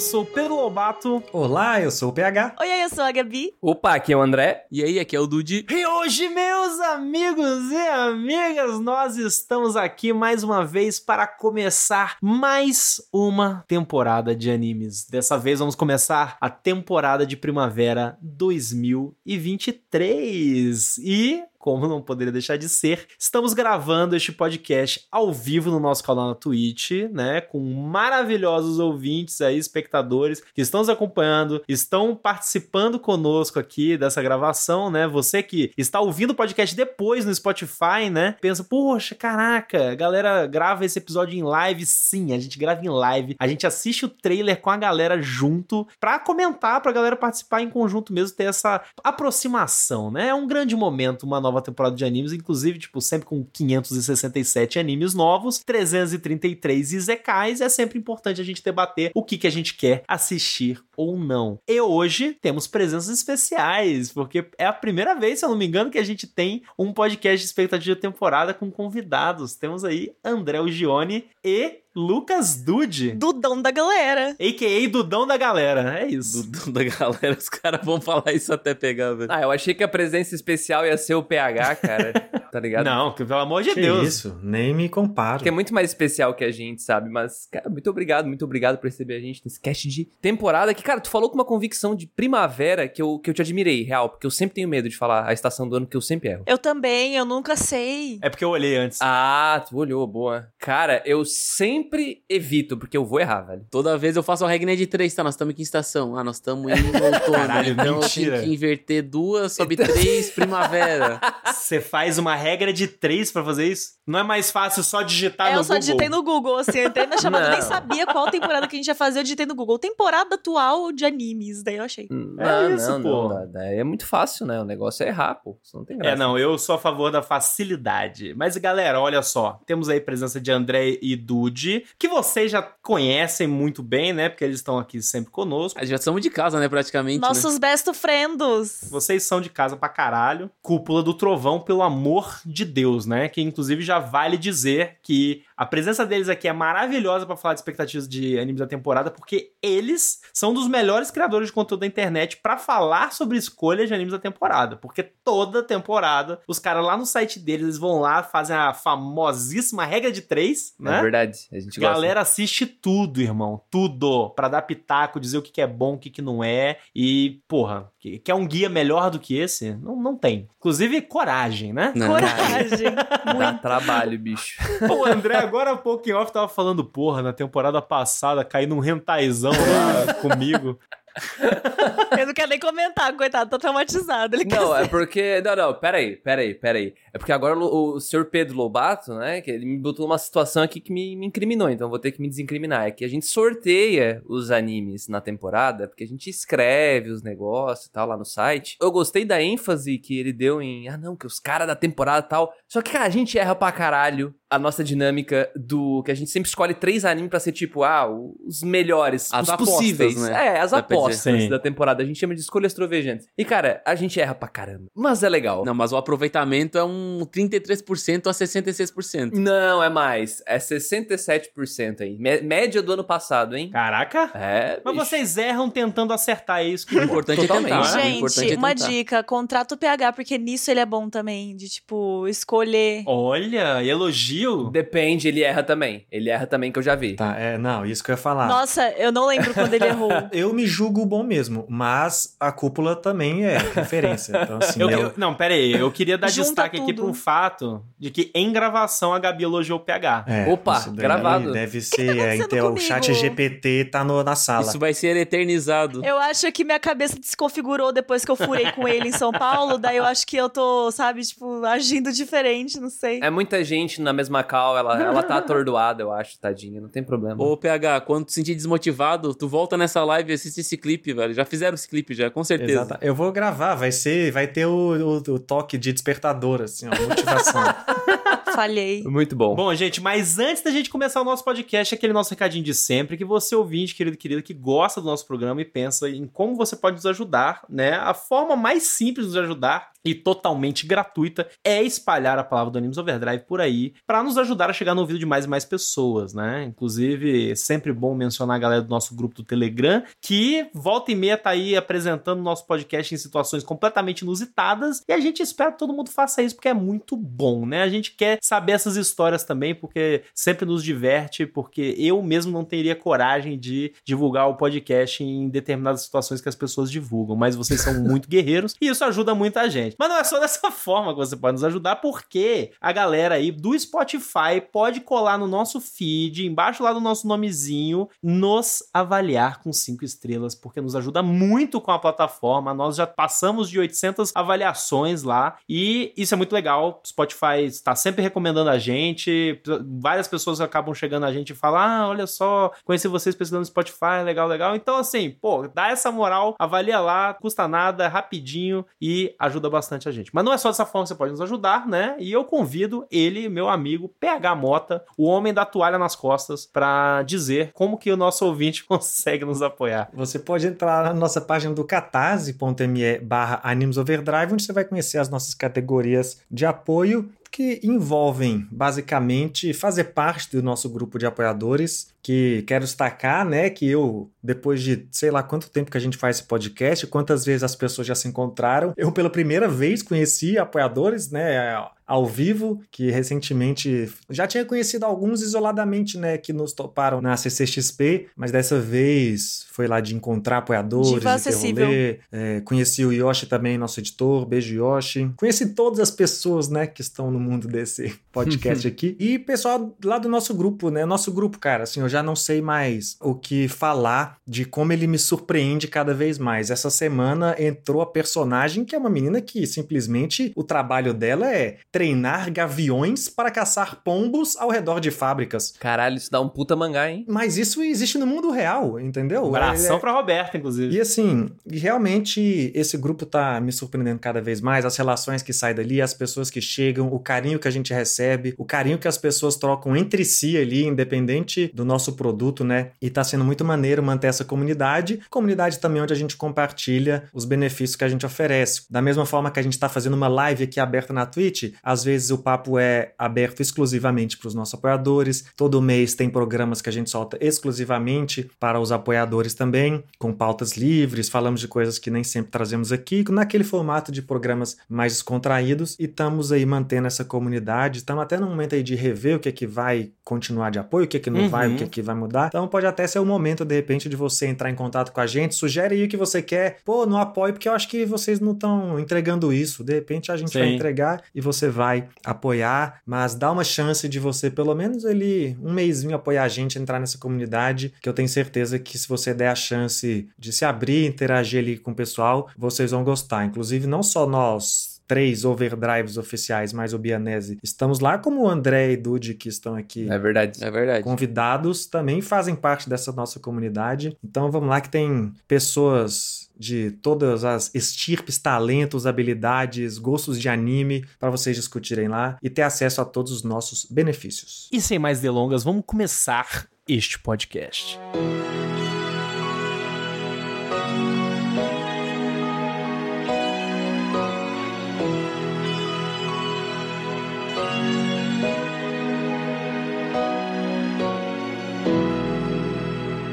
Eu sou Pedro Lobato. Olá, eu sou o PH. Oi, eu sou a Gabi. Opa, aqui é o André. E aí, aqui é o Dude. E hoje, meus amigos e amigas, nós estamos aqui mais uma vez para começar mais uma temporada de animes. Dessa vez vamos começar a temporada de primavera 2023. E como não poderia deixar de ser, estamos gravando este podcast ao vivo no nosso canal na Twitch, né? Com maravilhosos ouvintes aí, espectadores que estão nos acompanhando, estão participando conosco aqui dessa gravação, né? Você que está ouvindo o podcast depois no Spotify, né? Pensa, poxa, caraca, a galera grava esse episódio em live. Sim, a gente grava em live. A gente assiste o trailer com a galera junto pra comentar, pra galera participar em conjunto mesmo, ter essa aproximação, né? É um grande momento, uma nova temporada de animes, inclusive, tipo, sempre com 567 animes novos, 333 Izekais, é sempre importante a gente debater o que, que a gente quer assistir ou não. E hoje temos presenças especiais, porque é a primeira vez, se eu não me engano, que a gente tem um podcast de expectativa de temporada com convidados. Temos aí André Ugione e Lucas Dude. Dudão da galera. A.K.A. Dudão da galera. É isso. Dudão da galera, os caras vão falar isso até pegar, velho. Ah, eu achei que a presença especial ia ser o PH, cara. tá ligado? Não, que, pelo amor de que Deus. isso, nem me comparo. Porque é muito mais especial que a gente, sabe? Mas, cara, muito obrigado, muito obrigado por receber a gente nesse cast de temporada. Que, cara, tu falou com uma convicção de primavera que eu, que eu te admirei, real. Porque eu sempre tenho medo de falar a estação do ano que eu sempre erro. Eu também, eu nunca sei. É porque eu olhei antes. Ah, tu olhou, boa. Cara, eu sempre evito, porque eu vou errar, velho. Toda vez eu faço a regra de três, tá? Nós estamos em que estação? Ah, nós estamos em outono. Caralho, então mentira. eu tenho que inverter duas, sobe três, primavera. Você faz uma regra de três pra fazer isso? Não é mais fácil só digitar é, no eu só Google? digitei no Google, assim, eu entrei na chamada, eu nem Não. sabia qual temporada que a gente ia fazer, eu digitei no Google. Temporada atual de animes, daí eu achei. Não, isso, não, pô. não. Daí é muito fácil, né? O negócio é errar, pô. Isso não tem graça. É, não, eu sou a favor da facilidade. Mas, galera, olha só. Temos aí a presença de André e Dude, que vocês já conhecem muito bem, né? Porque eles estão aqui sempre conosco. Já somos de casa, né, praticamente. né? Nossos best friends. Vocês são de casa pra caralho. Cúpula do Trovão, pelo amor de Deus, né? Que inclusive já vale dizer que a presença deles aqui é maravilhosa pra falar de expectativas de animes da temporada, porque eles são dos melhores criadores de conteúdo da internet pra falar sobre escolhas de animes da temporada. Porque toda temporada, os caras lá no site deles, eles vão lá, fazem a famosíssima regra de três, É né? verdade. A gente gosta. Galera assiste tudo, irmão. Tudo. Pra dar pitaco, dizer o que que é bom, o que que não é. E, porra, que- quer um guia melhor do que esse? Não, não tem. Inclusive, coragem, né? Não. Coragem. Dá trabalho, bicho. O André, agora há pouco em off, tava falando, porra, na temporada passada caí num rentaizão lá comigo. eu não quero nem comentar, coitado, tô traumatizado. Não, é porque. Não, não, peraí, peraí, peraí. É porque agora o, o senhor Pedro Lobato, né? Que ele me botou numa situação aqui que me, me incriminou, então vou ter que me desincriminar. É que a gente sorteia os animes na temporada, porque a gente escreve os negócios e tal lá no site. Eu gostei da ênfase que ele deu em. Ah, não, que os caras da temporada e tal. Só que, cara, a gente erra pra caralho a nossa dinâmica do. Que a gente sempre escolhe três animes pra ser tipo, ah, os melhores, As os apostas, possíveis. né? É, as Dá apostas da temporada. A gente chama de escolhas trovejantes. E, cara, a gente erra pra caramba. Mas é legal. Não, mas o aproveitamento é um 33% a 66%. Não, é mais. É 67% aí. Mé- Média do ano passado, hein? Caraca. É. Mas bicho. vocês erram tentando acertar isso. O importante Totalmente. é tentar. né? Gente, importante é uma tentar. dica, contrata o PH, porque nisso ele é bom também, de tipo, escolher. Olha, elogio. Depende, ele erra também. Ele erra também, que eu já vi. Tá, é, não, isso que eu ia falar. Nossa, eu não lembro quando ele errou. Eu me julgo bom mesmo, mas a cúpula também é referência. Então, assim, Eu- eu- eu- não, pera aí. Eu queria dar destaque aqui tudo. pra um fato de que em gravação a Gabi elogiou o PH. é, Opa, gravado. Deve tá ser, é, acontecendo então, o chat GPT tá no- na sala. Isso vai ser eternizado. Eu acho que minha cabeça desconfigurou depois que eu furei com ele em São Paulo, daí eu acho que eu tô, sabe, tipo, agindo diferente, não sei. É muita gente na mesma cal, ela, ela tá atordoada, eu acho, tadinha. Não tem problema. Ô, PH, quando tu sentir desmotivado, tu volta nessa live e assiste esse clipe, velho. Já fizeram esse clipe já, com certeza. Exato. Eu vou gravar, vai ser, vai ter o, o- o toque de despertador, assim, ó, motivação. Falhei. Muito bom. Bom, gente, mas antes da gente começar o nosso podcast, aquele nosso recadinho de sempre, que você ouvinte, querido, querido, que gosta do nosso programa e pensa em como você pode nos ajudar, né? A forma mais simples de nos ajudar e totalmente gratuita é espalhar a palavra do Animes Overdrive por aí para nos ajudar a chegar no ouvido de mais e mais pessoas, né? Inclusive, é sempre bom mencionar a galera do nosso grupo do Telegram, que volta e meia tá aí apresentando o nosso podcast em situações completamente inusitadas e a gente espera que todo mundo faça isso porque é muito bom, né? A gente quer saber essas histórias também porque sempre nos diverte, porque eu mesmo não teria coragem de divulgar o podcast em determinadas situações que as pessoas divulgam, mas vocês são muito guerreiros e isso ajuda muita gente. Mas não é só dessa forma que você pode nos ajudar, porque a galera aí do Spotify pode colar no nosso feed, embaixo lá do nosso nomezinho, nos avaliar com cinco estrelas, porque nos ajuda muito com a plataforma. Nós já passamos de 800 avaliações lá e isso é muito legal. Spotify está sempre recomendando a gente. Várias pessoas acabam chegando a gente e falam: Ah, olha só, conheci vocês pesquisando no Spotify, legal, legal. Então, assim, pô, dá essa moral, avalia lá, custa nada, é rapidinho e ajuda bastante a gente. Mas não é só dessa forma que você pode nos ajudar, né? E eu convido ele, meu amigo PH Mota, o homem da toalha nas costas, para dizer como que o nosso ouvinte consegue nos apoiar. Você pode entrar na nossa página do catarse.me barra Animes Overdrive, onde você vai conhecer as nossas categorias de apoio que envolvem basicamente fazer parte do nosso grupo de apoiadores, que quero destacar, né, que eu, depois de sei lá quanto tempo que a gente faz esse podcast, quantas vezes as pessoas já se encontraram, eu pela primeira vez conheci apoiadores, né, ao vivo, que recentemente já tinha conhecido alguns isoladamente, né, que nos toparam na CCXP, mas dessa vez foi lá de encontrar apoiadores, Diva acessível. rolê. É, conheci o Yoshi também, nosso editor, beijo Yoshi. Conheci todas as pessoas, né, que estão no mundo desse podcast aqui. E pessoal lá do nosso grupo, né, nosso grupo, cara, assim, eu já não sei mais o que falar de como ele me surpreende cada vez mais. Essa semana entrou a personagem que é uma menina que simplesmente o trabalho dela é treinar gaviões para caçar pombos ao redor de fábricas. Caralho, isso dá um puta mangá, hein? Mas isso existe no mundo real, entendeu? Um abração É- pra Roberta, inclusive. e assim, realmente esse grupo tá me surpreendendo cada vez mais, as relações que saem dali, as pessoas que chegam, o carinho que a gente recebe, o carinho que as pessoas trocam entre si ali, independente do nosso produto, né? E tá sendo muito maneiro manter essa comunidade, comunidade também onde a gente compartilha os benefícios que a gente oferece. Da mesma forma que a gente tá fazendo uma live aqui aberta na Twitch, às vezes o papo é aberto exclusivamente para os nossos apoiadores. Todo mês tem programas que a gente solta exclusivamente para os apoiadores também, com pautas livres, falamos de coisas que nem sempre trazemos aqui, naquele formato de programas mais descontraídos e estamos aí mantendo essa comunidade. Estamos até no momento aí de rever o que é que vai continuar de apoio, o que é que não Uhum. vai, o que é que vai mudar. Então pode até ser o momento, de repente, de você entrar em contato com a gente, sugere aí o que você quer. Pô, não apoio porque eu acho que vocês não estão entregando isso. De repente a gente vai Sim. entregar e você vai apoiar, mas dá uma chance de você, pelo menos ali, um mêsinho apoiar a gente, entrar nessa comunidade, que eu tenho certeza que se você der a chance de se abrir, interagir ali com o pessoal, vocês vão gostar. Inclusive, não só nós três overdrives oficiais, mais o Bianese, estamos lá, como o André e Dude, que estão aqui É verdade. É verdade. convidados também fazem parte dessa nossa comunidade. Então vamos lá que tem pessoas de todas as estirpes, talentos, habilidades, gostos de anime para vocês discutirem lá e ter acesso a todos os nossos benefícios. E sem mais delongas, vamos começar este podcast.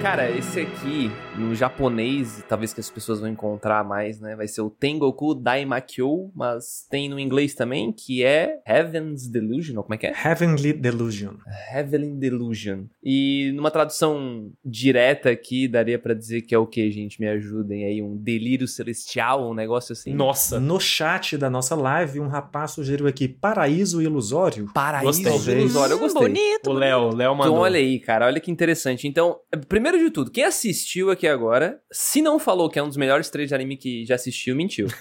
Cara, esse aqui, no japonês, talvez que as pessoas vão encontrar mais, né? Vai ser o Tengoku Daimakyo, mas tem no inglês também, que é Heaven's Delusion, ou como é que é? Heavenly Delusion. Heavenly Delusion. E numa tradução direta aqui, daria pra dizer que é o que, gente? Me ajudem aí, um delírio celestial, um negócio assim. Nossa. No chat da nossa live, um rapaz sugeriu aqui Paraíso Ilusório. Paraíso Gostei. ilusório, eu Hum, gostei. bonito. O Léo, Léo mandou. Então, olha aí, cara, olha que interessante. Então, primeiro de tudo, quem assistiu aqui agora, se não falou que é um dos melhores três de anime que já assistiu, mentiu.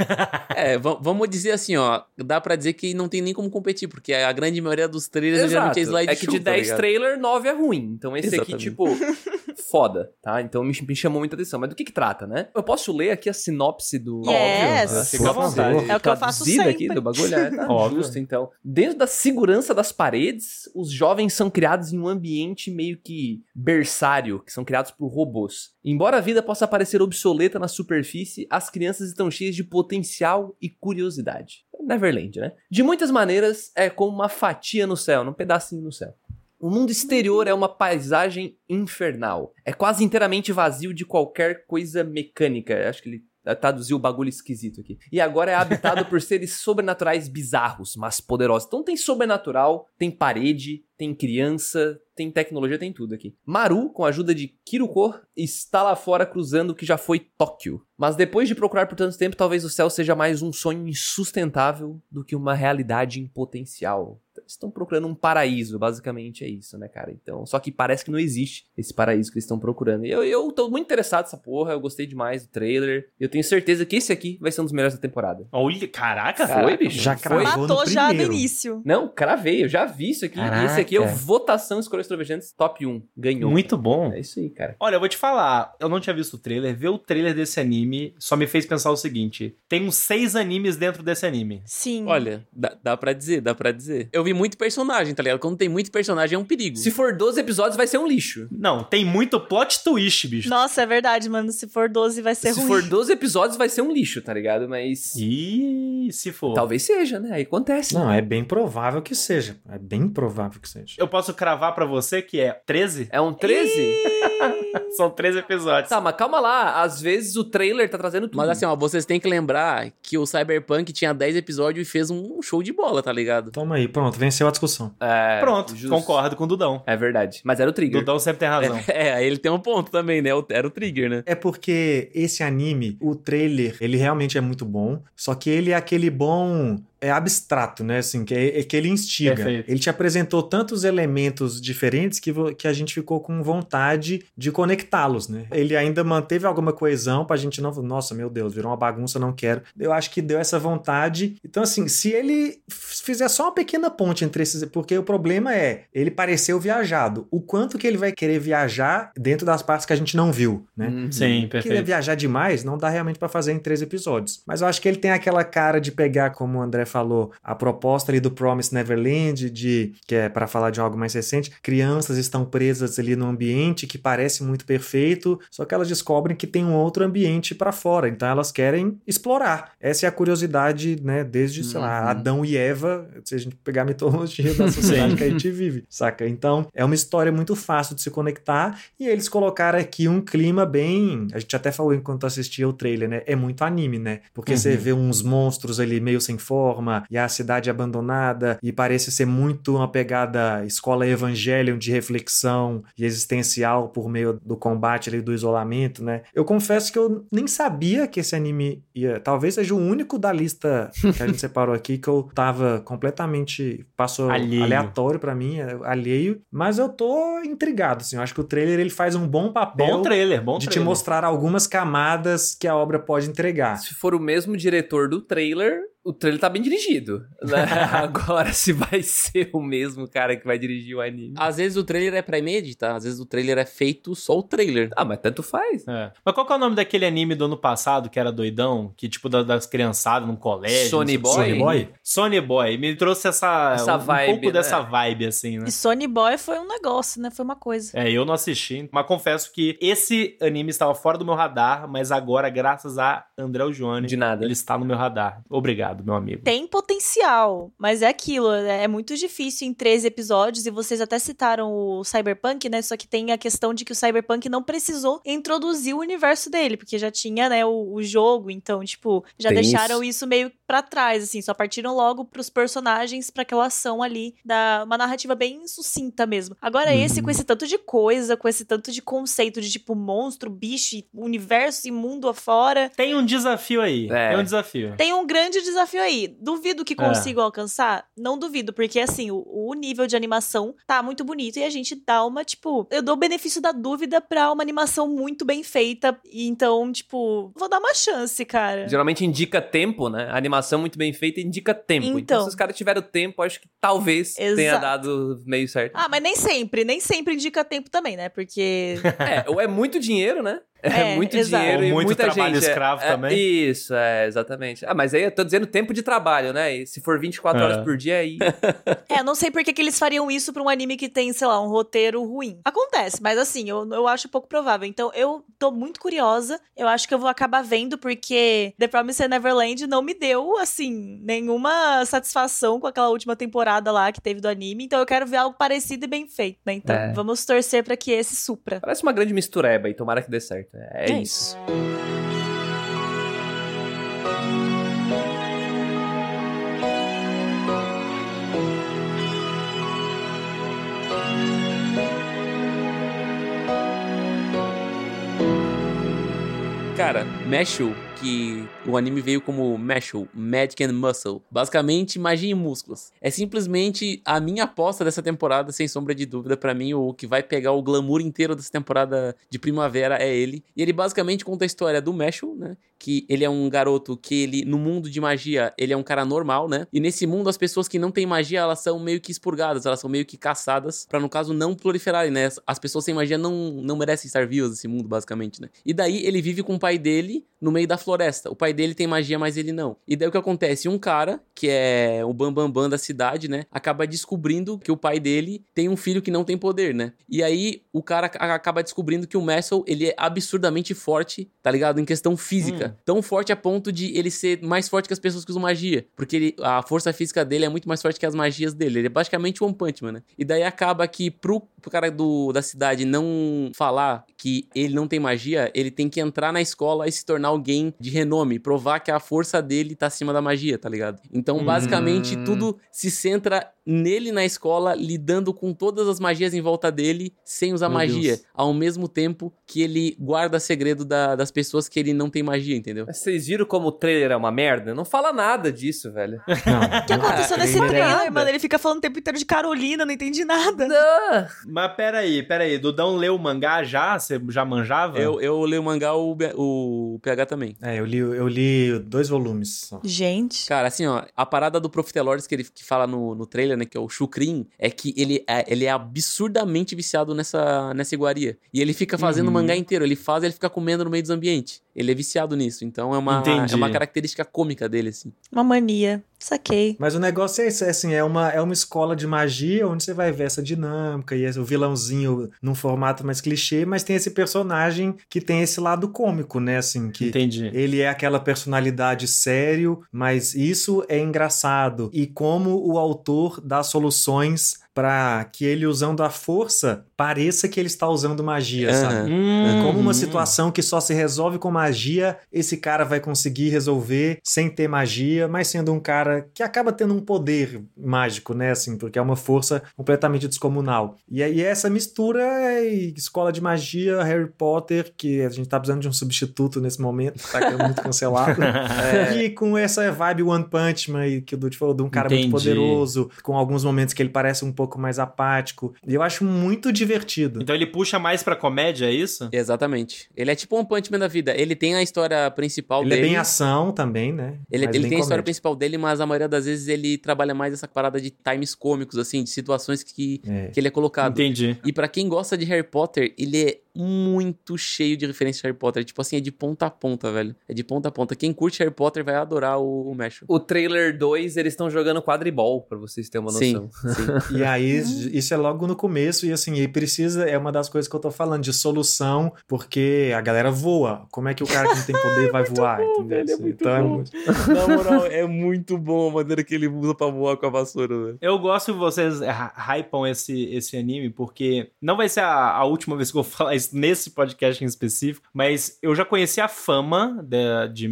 É, va- vamos dizer assim, ó. Dá pra dizer que não tem nem como competir, porque a grande maioria dos trailers Exato. geralmente é slide É que de show, tá 10 ligado? trailer, 9 é ruim. Então esse aqui, Exatamente. tipo, foda, tá? Então me, me chamou muita atenção. Mas do que que trata, né? Eu posso ler aqui a sinopse do... Yes. Óbvio, Fica à vontade. É o que eu faço Traduzida aqui sempre. do bagulho, é, tá Óbvio. justo, então. Dentro da segurança das paredes, os jovens são criados em um ambiente meio que berçário, que são criados por robôs. Embora a vida possa parecer obsoleta na superfície, as crianças estão cheias de potencial e curiosidade. Neverland, né? De muitas maneiras, é como uma fatia no céu, num pedacinho no céu. O mundo exterior é uma paisagem infernal. É quase inteiramente vazio de qualquer coisa mecânica. Acho que ele traduziu o bagulho esquisito aqui. E agora é habitado por seres sobrenaturais bizarros, mas poderosos. Então tem sobrenatural, tem parede, tem criança, tem tecnologia, tem tudo aqui. Maru, com a ajuda de Kiruko, está lá fora cruzando o que já foi Tóquio. Mas depois de procurar por tanto tempo, talvez o céu seja mais um sonho insustentável do que uma realidade em potencial. Estão procurando um paraíso, basicamente é isso, né, cara? Então, só que parece que não existe esse paraíso que eles estão procurando. E eu, eu tô muito interessado nessa porra, eu gostei demais do trailer. Eu tenho certeza que esse aqui vai ser um dos melhores da temporada. Olha, caraca, Caraca, foi, bicho. Já Foi? cravou Matou no já no início. Não, cravei, eu já vi isso aqui. E esse aqui é o Caraca. Votação Escolhas Trovejantes Top 1. Ganhou. Muito bom. É isso aí, cara. Olha, eu vou te falar, eu não tinha visto o trailer. Ver o trailer desse anime só me fez pensar o seguinte: tem uns seis animes dentro desse anime. Sim. Olha, dá, dá pra dizer, dá pra dizer. Eu vi muito personagem, tá ligado? Quando tem muito personagem é um perigo. Se for 12 episódios, vai ser um lixo. Não, tem muito plot twist, bicho. Nossa, é verdade, mano. Se for 12, vai ser Se ruim. for 12 episódios, vai ser um lixo, tá ligado? Mas. E se for? Talvez seja, né? Aí acontece. Não, é bem provável que seja. É bem provável que seja. Eu posso cravar pra você que é 13? É um 13? São 13 episódios. Tá, mas calma lá. Às vezes o trailer tá trazendo tudo. Mas assim, ó, vocês têm que lembrar que o Cyberpunk tinha 10 episódios e fez um show de bola, tá ligado? Toma aí, pronto, venceu a discussão. É, Pronto, justo. concordo com o Dudão. É verdade. Mas era o trigger. Dudão sempre tem razão. É, aí ele tem um ponto também, né? O- Era o trigger, né? É porque esse anime, o trailer, ele realmente é muito bom, só que ele é aquele bom é abstrato, né? Assim, que, é, é que ele instiga. Perfeito. Ele te apresentou tantos elementos diferentes que, que a gente ficou com vontade de conectá-los, né? Ele ainda manteve alguma coesão pra gente não. Nossa, meu Deus, virou uma bagunça, não quero. Eu acho que deu essa vontade. Então, assim, se ele fizer só uma pequena ponte entre esses. Porque o problema é, ele pareceu viajado. O quanto que ele vai querer viajar dentro das partes que a gente não viu, né? Uhum. Sim, perfeito. viajar demais, não dá realmente pra fazer em três episódios. Mas eu acho que ele tem aquela cara de pegar, como o André falou, a proposta ali do Promise Neverland, de que é para falar de algo mais recente, crianças estão presas ali num ambiente que parece muito perfeito, só que elas descobrem que tem um outro ambiente pra fora, então elas querem explorar. Essa é a curiosidade, né, desde, sei lá, Uhum. Adão e Eva, se a gente pegar a mitologia da sociedade que a gente vive, saca? Então, é uma história muito fácil de se conectar e eles colocaram aqui um clima bem. A gente até falou enquanto assistia o trailer, né? É muito anime, né? Porque Uhum. você vê uns monstros ali meio sem forma e a cidade abandonada e parece ser muito uma pegada escola Evangelion de reflexão e existencial por meio do combate ali do isolamento, né? Eu confesso que eu nem sabia que esse anime ia. Talvez seja o único da lista que a gente separou aqui que eu tava completamente. passou Alheio. aleatório pra mim, é, alheio. Mas eu tô intrigado, assim. Eu acho que o trailer ele faz um bom papel Bom trailer, bom de te trailer. mostrar algumas camadas que a obra pode entregar. Se for o mesmo diretor do trailer, o trailer tá bem dirigido. Né? Agora, se vai ser o mesmo cara que vai dirigir o anime. Às vezes o trailer é pré-meditar, às vezes o trailer é feito só o trailer. Ah, mas tanto faz. É. Mas qual que é o nome daquele anime do ano passado que era doidão? Que tipo da- das criançadas num colégio? Sony quê? Sony Boy? Sony Boy. Me trouxe essa, Essa um, vibe, pouco né? dessa vibe, assim, né? E Sony Boy foi um negócio, né? Foi uma coisa. É, eu não assisti, mas confesso que esse anime estava fora do meu radar, mas agora, graças a André Johnny, De nada. ele está no meu radar. Obrigado, meu amigo. Tem potencial, mas é aquilo, é é muito difícil em 13 episódios, e vocês até citaram o Cyberpunk, né? Só que tem a questão de que o Cyberpunk não precisou introduzir o universo dele, porque já tinha, né, o, o jogo, então, tipo, já Tem deixaram isso. isso. meio pra trás, assim, só partiram logo pros personagens, pra aquela ação ali, da uma narrativa bem sucinta mesmo. Agora, Uhum. esse, com esse tanto de coisa, com esse tanto de conceito de, tipo, monstro, bicho, universo e mundo afora, Tem um desafio aí. É. Tem um desafio. tem um grande desafio aí. Duvido que É. consigo alcançar? Não duvido, porque assim, o, o nível de animação tá muito bonito e a gente dá uma, tipo, eu dou o benefício da dúvida pra uma animação muito bem feita. E então, tipo, vou dar uma chance, cara. Geralmente indica tempo, né? A animação muito bem feita indica tempo. Então, Então. se os caras tiveram tempo, acho que talvez tenha Exato. dado meio certo. Ah, mas nem sempre, nem sempre indica tempo também, né? Porque É, ou é muito dinheiro, né? É, É, muito exato. dinheiro Ou e muito muita trabalho gente. escravo é, também. Isso, é, exatamente. Ah, mas aí eu tô dizendo tempo de trabalho, né? E se for 24 É. horas por dia, aí. É, eu não sei por que, que eles fariam isso pra um anime que tem, sei lá, um roteiro ruim. Acontece, mas assim, eu, eu acho pouco provável. Então, eu tô muito curiosa. Eu acho que eu vou acabar vendo, porque The Promised Neverland não me deu, assim, nenhuma satisfação com aquela última temporada lá que teve do anime. Então, eu quero ver algo parecido e bem feito, né? Então, É. vamos torcer pra que esse supra. Parece uma grande mistureba e tomara que dê certo. É, É isso. Cara, Meshul, que o anime veio como Meshul, Magic and Muscle. Basicamente, magia e músculos. É simplesmente a minha aposta dessa temporada, sem sombra de dúvida. Pra mim, o que vai pegar o glamour inteiro dessa temporada de primavera é ele. E ele basicamente conta a história do Meshul, né? Que ele é um garoto que ele, no mundo de magia, ele é um cara normal, né? E nesse mundo, as pessoas que não têm magia, elas são meio que expurgadas, elas são meio que caçadas, pra no caso não proliferarem, né? As pessoas sem magia não, não merecem estar vivas nesse mundo, basicamente, né? E daí ele vive com o pai dele no meio da floresta. O pai dele tem magia, mas ele não. E daí o que acontece? Um cara, que é o Bambambam Bam Bam da cidade, né? Acaba descobrindo que o pai dele tem um filho que não tem poder, né? E aí o cara ac- acaba descobrindo que o Messel, ele é absurdamente forte, tá ligado? Em questão física. Tão forte a ponto de ele ser mais forte que as pessoas que usam magia. Porque ele- a força física dele é muito mais forte que as magias dele. Ele é basicamente um One Punch Man, né? E daí acaba que pro, pro cara do, da cidade não falar que ele não tem magia, ele tem que entrar na escola e se tornar alguém de renome, provar que a força dele tá acima da magia, tá ligado? Então, basicamente, Hum. tudo se centra nele na escola, lidando com todas as magias em volta dele, sem usar Meu magia, Deus. ao mesmo tempo que ele guarda segredo da- das pessoas que ele não tem magia, entendeu? Vocês viram como o trailer é uma merda? Não fala nada disso, velho. Não, O que aconteceu nesse trailer mano? Ele fica falando o tempo inteiro de Carolina, não entendi nada. Não. Mas peraí, peraí. Dudão leu o mangá já? Você já manjava? Eu, eu leio o mangá, o, o PH também. É, eu li, eu li dois volumes só. Gente. Cara, assim, ó, a parada do Profitelores que ele que fala no, no trailer, né, que é o Shukrin, é que ele é, ele é absurdamente viciado nessa, nessa iguaria. E ele fica fazendo Uhum. o mangá inteiro, ele faz ele fica comendo no meio dos ambientes. Ele é viciado nisso, então é uma, Entendi. é uma característica cômica dele, assim. Uma mania. Saquei. Mas o negócio é esse, é assim, é uma, é uma escola de magia onde você vai ver essa dinâmica e esse- o vilãozinho num formato mais clichê, mas tem esse personagem que tem esse lado cômico, né, assim, que Entendi. ele é aquela personalidade sério, mas isso é engraçado. E como o autor dá soluções para que ele usando a força pareça que ele está usando magia, Aham. sabe? Hum, Como uma situação que só se resolve com magia, esse cara vai conseguir resolver sem ter magia, mas sendo um cara que acaba tendo um poder mágico, né? Assim, porque é uma força completamente descomunal. E aí essa mistura é escola de magia, Harry Potter, que a gente tá precisando de um substituto nesse momento, tá muito cancelado. E com essa vibe One Punch Man que o Dude falou, de um cara Entendi. muito poderoso, com alguns momentos que ele parece um pouco mais apático. E eu acho muito divertido. Então ele puxa mais pra comédia, é isso? Exatamente. Ele é tipo um Punch Man da vida. Ele tem a história principal Ele é dele. bem ação também, né? Ele, ele tem a história comédia. principal dele, mas a maioria das vezes ele trabalha mais essa parada de times cômicos, assim, de situações que, É. que ele é colocado. Entendi. E pra quem gosta de Harry Potter, ele é muito cheio de referências de Harry Potter. Tipo assim, é de ponta a ponta, velho. É de ponta a ponta. Quem curte Harry Potter vai adorar o, o Mesho. O trailer 2, eles estão jogando quadribol, pra vocês terem uma noção. Sim, sim. E aí, isso é logo no começo, e assim, aí precisa, é uma das coisas que eu tô falando, de solução, porque a galera voa. Como é que o cara que não tem poder vai voar? entendeu? velho, é Assim, muito então é bom. muito- Na moral, é muito bom a maneira que ele usa pra voar com a vassoura, velho. Eu gosto que vocês hy- hypam esse, esse anime, porque não vai ser a, a última vez que eu vou falar isso nesse podcast em específico, mas eu já conheci a fama de, de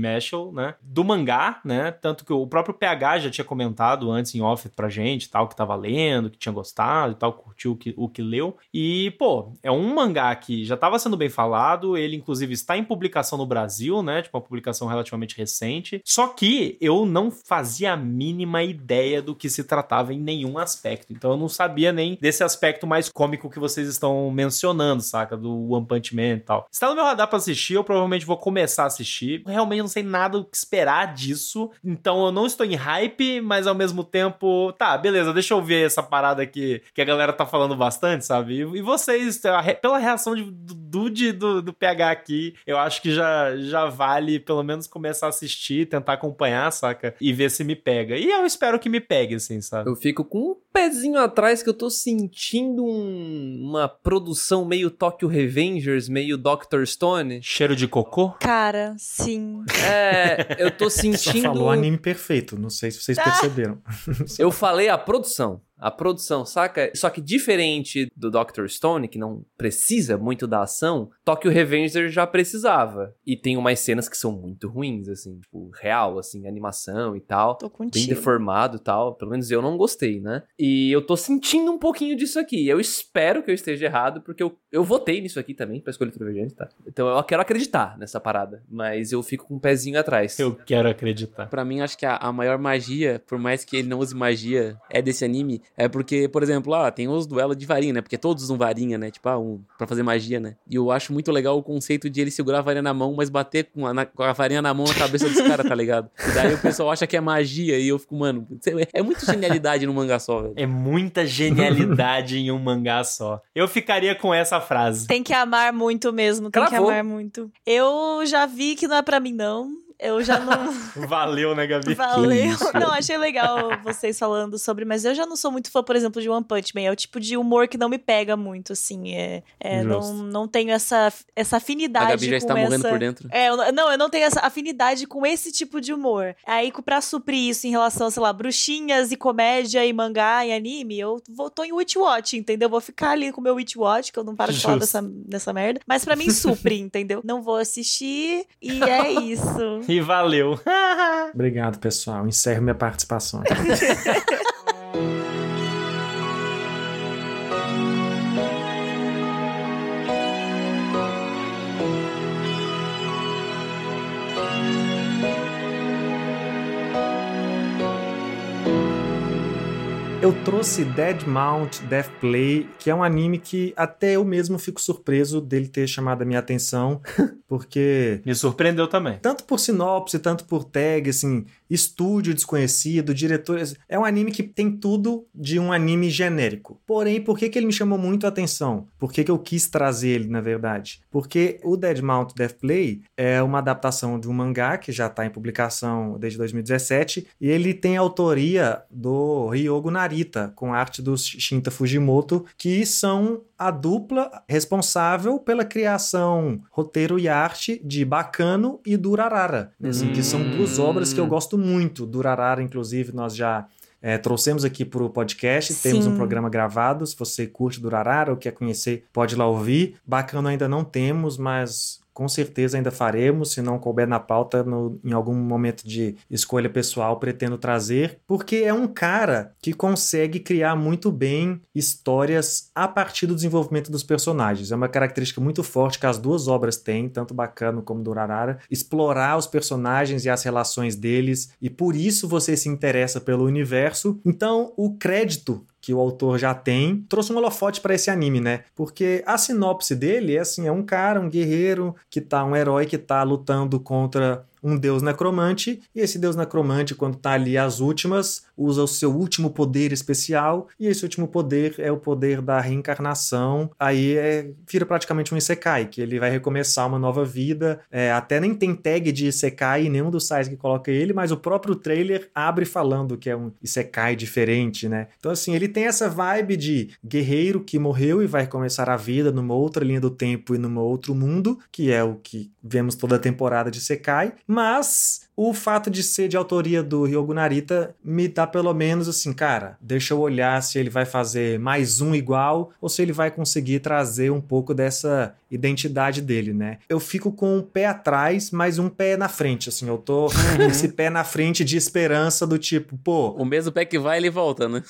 né? Do mangá, né? Tanto que o próprio PH já tinha comentado antes em off pra gente, tal, que tava lendo, que tinha gostado e tal, curtiu o que, o que leu. E, pô, é um mangá que já tava sendo bem falado, ele inclusive está em publicação no Brasil, né? Tipo, uma publicação relativamente recente. Só que eu não fazia a mínima ideia do que se tratava em nenhum aspecto. Então eu não sabia nem desse aspecto mais cômico que vocês estão mencionando, saca? Do One Punch Man e tal. Se tá no meu radar pra assistir, eu provavelmente vou começar a assistir. Realmente não sei nada o que esperar disso. Então eu não estou em hype, mas ao mesmo tempo, tá, beleza, deixa eu ver essa parada aqui que a galera tá falando bastante, sabe? E, e vocês, pela reação de- do, do, de, do, do PH aqui, eu acho que já, já vale pelo menos começar a assistir, tentar acompanhar, saca? E ver se me pega. E eu espero que me pegue, assim, sabe? Eu fico com pezinho atrás que eu tô sentindo um- uma produção meio Tokyo Revengers, meio Doctor Stone. Cheiro de cocô? Cara, sim. É, eu tô Só sentindo. falou anime perfeito, não sei se vocês perceberam. Eu falei a produção. A produção, saca? Só que diferente do Doctor Stone, que não precisa muito da ação, Tokyo Revenger já precisava. E tem umas cenas que são muito ruins, assim, tipo, real, assim, animação e tal. Tô Bem contigo. deformado e tal. Pelo menos eu não gostei, né? E eu tô sentindo um pouquinho disso aqui. Eu espero que eu esteja errado, porque eu, eu votei nisso aqui também pra escolher Divergente, tá? Então eu quero acreditar nessa parada. Mas eu fico com um pezinho atrás. Eu quero acreditar. Pra mim, acho que a, a maior magia, por mais que ele não use magia, é desse anime. É porque, por exemplo, lá tem os duelos de varinha, né? Porque todos usam varinha, né? Tipo, ah, um, pra fazer magia, né? E eu acho muito legal o conceito de ele segurar a varinha na mão, mas bater com a, na- com a varinha na mão na cabeça dos caras, tá ligado? E daí o pessoal acha que é magia e eu fico, mano, é muito genialidade no mangá só, velho. É muita genialidade em um mangá só. Eu ficaria com essa frase. Tem que amar muito mesmo, tem que Cravou. amar muito. Eu já vi que não é pra mim, não. Eu já não. Valeu, né, Gabi? Valeu. Não, achei legal vocês falando sobre, mas eu já não sou muito fã, por exemplo, de One Punch Man. É o tipo de humor que não me pega muito, assim. É, é, não, não tenho essa, essa afinidade A Gabi já com está essa... morrendo por dentro. É, eu, não, eu não tenho essa afinidade com esse tipo de humor. Aí, pra suprir isso em relação, sei lá, bruxinhas e comédia e mangá e anime, eu vou, tô em Witch Watch, entendeu? Vou ficar ali com o meu Witch Watch, que eu não paro de falar dessa, dessa merda. Mas pra mim supre, entendeu? Não vou assistir e é isso. E valeu. Obrigado, pessoal. Encerro minha participação. Eu trouxe Dead Mount Death Play, que é um anime que até eu mesmo fico surpreso dele ter chamado a minha atenção, porque Me surpreendeu também. tanto por sinopse, tanto por tag, assim, estúdio desconhecido, diretores. É um anime que tem tudo de um anime genérico. Porém, por que, que ele me chamou muito a atenção? Por que, que eu quis trazer ele, na verdade? Porque o Dead Mount Death Play é uma adaptação de um mangá que já está em publicação desde 2017 e ele tem autoria do Ryogo Narita, com arte do Shinta Fujimoto, que são a dupla responsável pela criação, roteiro e arte de Bacano e Durarara, assim, que são duas obras que eu gosto muito. Durarara, inclusive, nós já é, trouxemos aqui para o podcast, temos um Sim. programa gravado. Se você curte Durarara ou quer conhecer, pode ir lá ouvir. Bacano ainda não temos, mas com certeza ainda faremos, se não couber na pauta, no- em algum momento de escolha pessoal, pretendo trazer, porque é um cara que consegue criar muito bem histórias a partir do desenvolvimento dos personagens. É uma característica muito forte que as duas obras têm, tanto Bacano como Durarara, explorar os personagens e as relações deles, e por isso você se interessa pelo universo. Então, o crédito que o autor já tem, trouxe um holofote para esse anime, né? Porque a sinopse dele é assim, é um cara, um guerreiro, que tá um herói que tá lutando contra um deus necromante, e esse deus necromante, quando tá ali às últimas, usa o seu último poder especial, e esse último poder é o poder da reencarnação. Aí é, vira praticamente um Isekai, que ele vai recomeçar uma nova vida. É, até nem tem tag de Isekai em nenhum dos sites que coloca ele, mas o próprio trailer abre falando que é um Isekai diferente, né? Então, assim, ele tem essa vibe de guerreiro que morreu e vai começar a vida numa outra linha do tempo e num outro mundo, que é o que vemos toda a temporada de Sekai, mas o fato de ser de autoria do Ryogo Narita me dá pelo menos assim, cara, deixa eu olhar se ele vai fazer mais um igual ou se ele vai conseguir trazer um pouco dessa identidade dele, né? Eu fico com um pé atrás, mas um pé na frente, assim, eu tô com esse pé na frente de esperança do tipo, pô, O mesmo pé que vai, ele volta, né?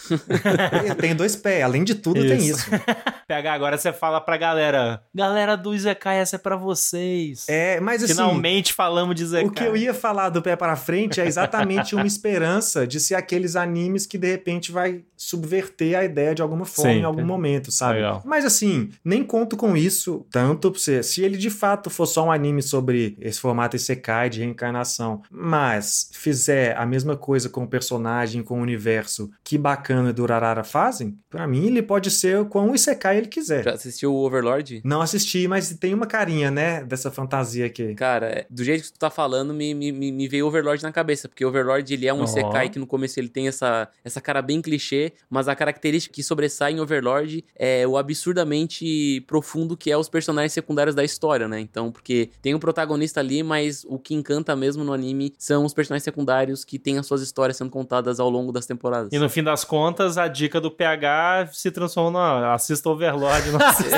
tenho dois pés, além de tudo tem Isso. isso. PH, agora você fala pra galera. Galera do Izekai, essa é pra vocês. É, mas assim, Finalmente falamos de Izekai. O que eu ia falar do pé para frente é exatamente uma esperança de ser aqueles animes que de repente vai subverter a ideia de alguma forma Sim, em algum é. momento, sabe? Legal. Mas assim, nem conto com isso tanto pra você. Se ele de fato for só um anime sobre esse formato Isekai de reencarnação, mas fizer a mesma coisa com o personagem, com o universo que Bacana e Durarara fazem, pra mim ele pode ser com o Isekai ele quiser. Já assistiu o Overlord? Não assisti, mas tem uma carinha, né, dessa fantasia aqui. Cara, é, do jeito que tu tá falando, me, me, me me veio Overlord na cabeça. Porque Overlord, ele é um Ó. Isekai que no começo ele tem essa, essa cara bem clichê, mas a característica que sobressai em Overlord é o absurdamente profundo que é os personagens secundários da história, né? Então, porque tem o protagonista ali, mas o que encanta mesmo no anime são os personagens secundários que têm as suas histórias sendo contadas ao longo das temporadas. E no fim das contas, a dica do PH se transformou na assista Overlord, não assista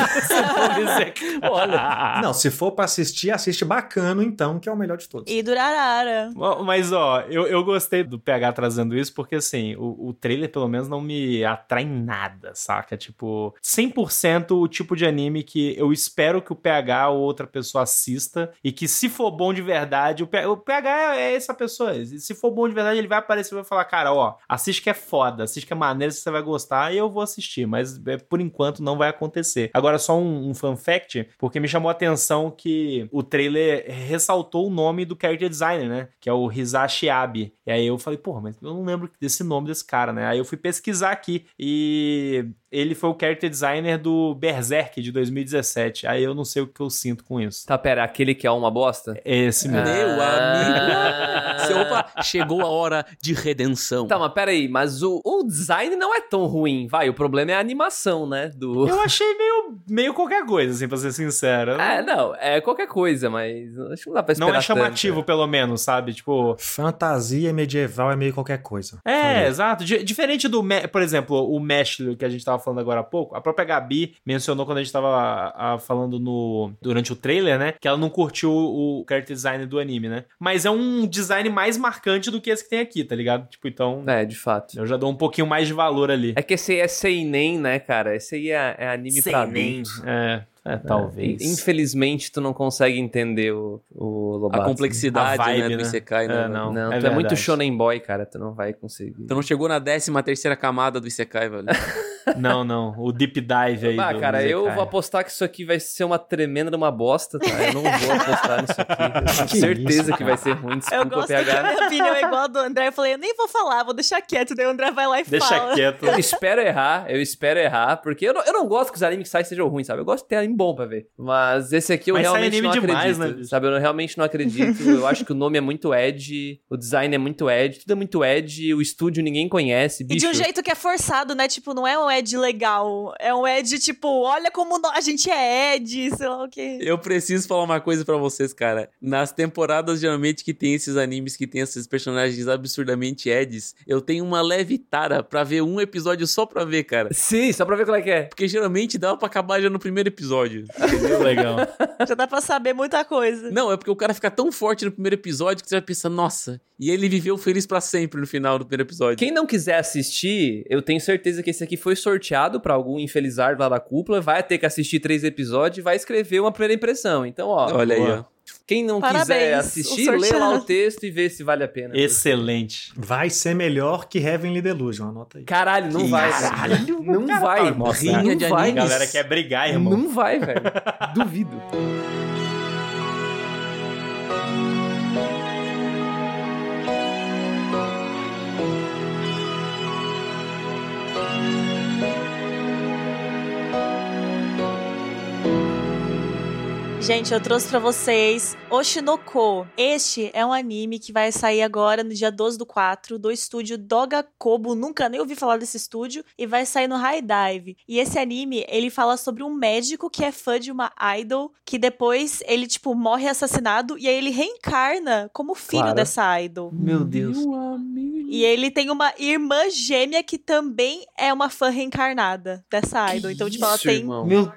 Olha. Não, se for pra assistir, assiste Bacano então, que é o melhor de todos. E Durarara. Mas, ó, eu, eu gostei do PH trazendo isso, porque, assim, o, o trailer, pelo menos, não me atrai nada, saca? Tipo, 100% o tipo de anime que eu espero que o PH ou outra pessoa assista, e que, se for bom de verdade, o o PH é essa pessoa. Se for bom de verdade, ele vai aparecer e vai falar, cara, ó, assiste que é foda, assiste que é maneiro, você vai gostar, e eu vou assistir. Mas, é, por enquanto, não vai acontecer. Agora, só um, um fun fact, porque me chamou a atenção que o trailer ressaltou o nome do character designer, né? Que é o Hisashi Abe. E aí eu falei, porra, mas eu não lembro desse nome desse cara, né? Aí eu fui pesquisar aqui e ele foi o character designer do Berserk de 2017. Aí eu não sei o que eu sinto com isso. Tá, pera, aquele que é uma bosta? É Esse mesmo. Meu Ah. amigo! Seu, opa, chegou a hora de redenção. Tá, mas pera aí, mas o, o design não é tão ruim, vai, o problema é a animação, né, do... Eu achei meio, meio qualquer coisa, assim, pra ser sincero. É, não, é qualquer coisa, mas acho que não dá pra esperar não é chamativo, tanto. pelo menos, sabe? Tipo, Fantasia medieval é meio qualquer coisa. É, Falei. exato. Di- diferente do, por exemplo, o Mesh que a gente tava falando agora há pouco, a própria Gabi mencionou quando a gente tava a, falando no durante o trailer, né, que ela não curtiu o character design do anime, né? Mas é um design mais marcante do que esse que tem aqui, tá ligado? Tipo, então, É, de fato. eu já dou um pouquinho mais de valor ali. É que esse aí é seinen, né, cara? Esse aí é, é anime pra adulto. É, é, talvez. Infelizmente, tu não consegue entender o, o Lobato. A complexidade A vibe, né, do né? Isekai, né? É, não. Não, É tu é muito shonen boy, cara. Tu não vai conseguir. Tu não chegou na 13 terceira camada do Isekai, velho. Não, não. O deep dive aí Ah, do cara, eu vou apostar que isso aqui vai ser uma tremenda uma bosta, tá? Eu não vou apostar nisso aqui. Eu tenho certeza isso, que vai ser ruim. Eu Desculpa, gosto que PH. a minha opinião é igual a do André. Eu falei, eu nem vou falar, vou deixar quieto. Daí o André vai lá e Deixa fala. quieto. Eu espero errar, eu espero errar, porque eu não, eu não gosto que os animes que saem sejam ruins, sabe? Eu gosto de ter anime bom pra ver. Mas esse aqui eu Mas sai realmente anime não demais, acredito, né, sabe? Eu realmente não acredito. eu acho que o nome é muito Ed, o design é muito Ed, tudo é muito Ed, o estúdio ninguém conhece, E bicho. de um jeito que é forçado, né? Tipo, não é um Ed legal. É um Ed, tipo, olha como a gente é Ed, sei lá o quê. Eu preciso falar uma coisa pra vocês, cara. Nas temporadas, geralmente, que tem esses animes que tem esses personagens absurdamente eds, eu tenho uma leve tara pra ver um episódio só pra ver, cara. Sim, só pra ver qual é que é. Porque geralmente dava pra acabar já no primeiro episódio. Legal. Já dá pra saber muita coisa. Não, é porque o cara fica tão forte no primeiro episódio que você vai pensar, nossa, e ele viveu feliz pra sempre no final do primeiro episódio. Quem não quiser assistir, eu tenho certeza que esse aqui foi sorteado pra algum infelizardo lá da cúpula, vai ter que assistir três episódios e vai escrever uma primeira impressão. Então, ó, Olha aí, boa. ó. Quem não Parabéns, quiser assistir, lê lá o texto e vê se vale a pena. Excelente. Vai ser melhor que Heavenly Delusion, anota aí. Caralho, não vai. Caralho, não vai. Nossa, Rinha rinha de A vai. animes. galera quer brigar, irmão. Não vai, velho. Duvido. Gente, eu trouxe pra vocês Oshinoko. Este é um anime que vai sair agora no dia 12 do 4 do estúdio Dogakobo. Nunca nem ouvi falar desse estúdio. E vai sair no High Dive. E esse anime, ele fala sobre um médico que é fã de uma idol. Que depois ele, tipo, morre assassinado. E aí ele reencarna como filho Claro. dessa idol. Meu Deus. Meu amigo. E ele tem uma irmã gêmea que também é uma fã reencarnada dessa idol. Então, tipo, ela tem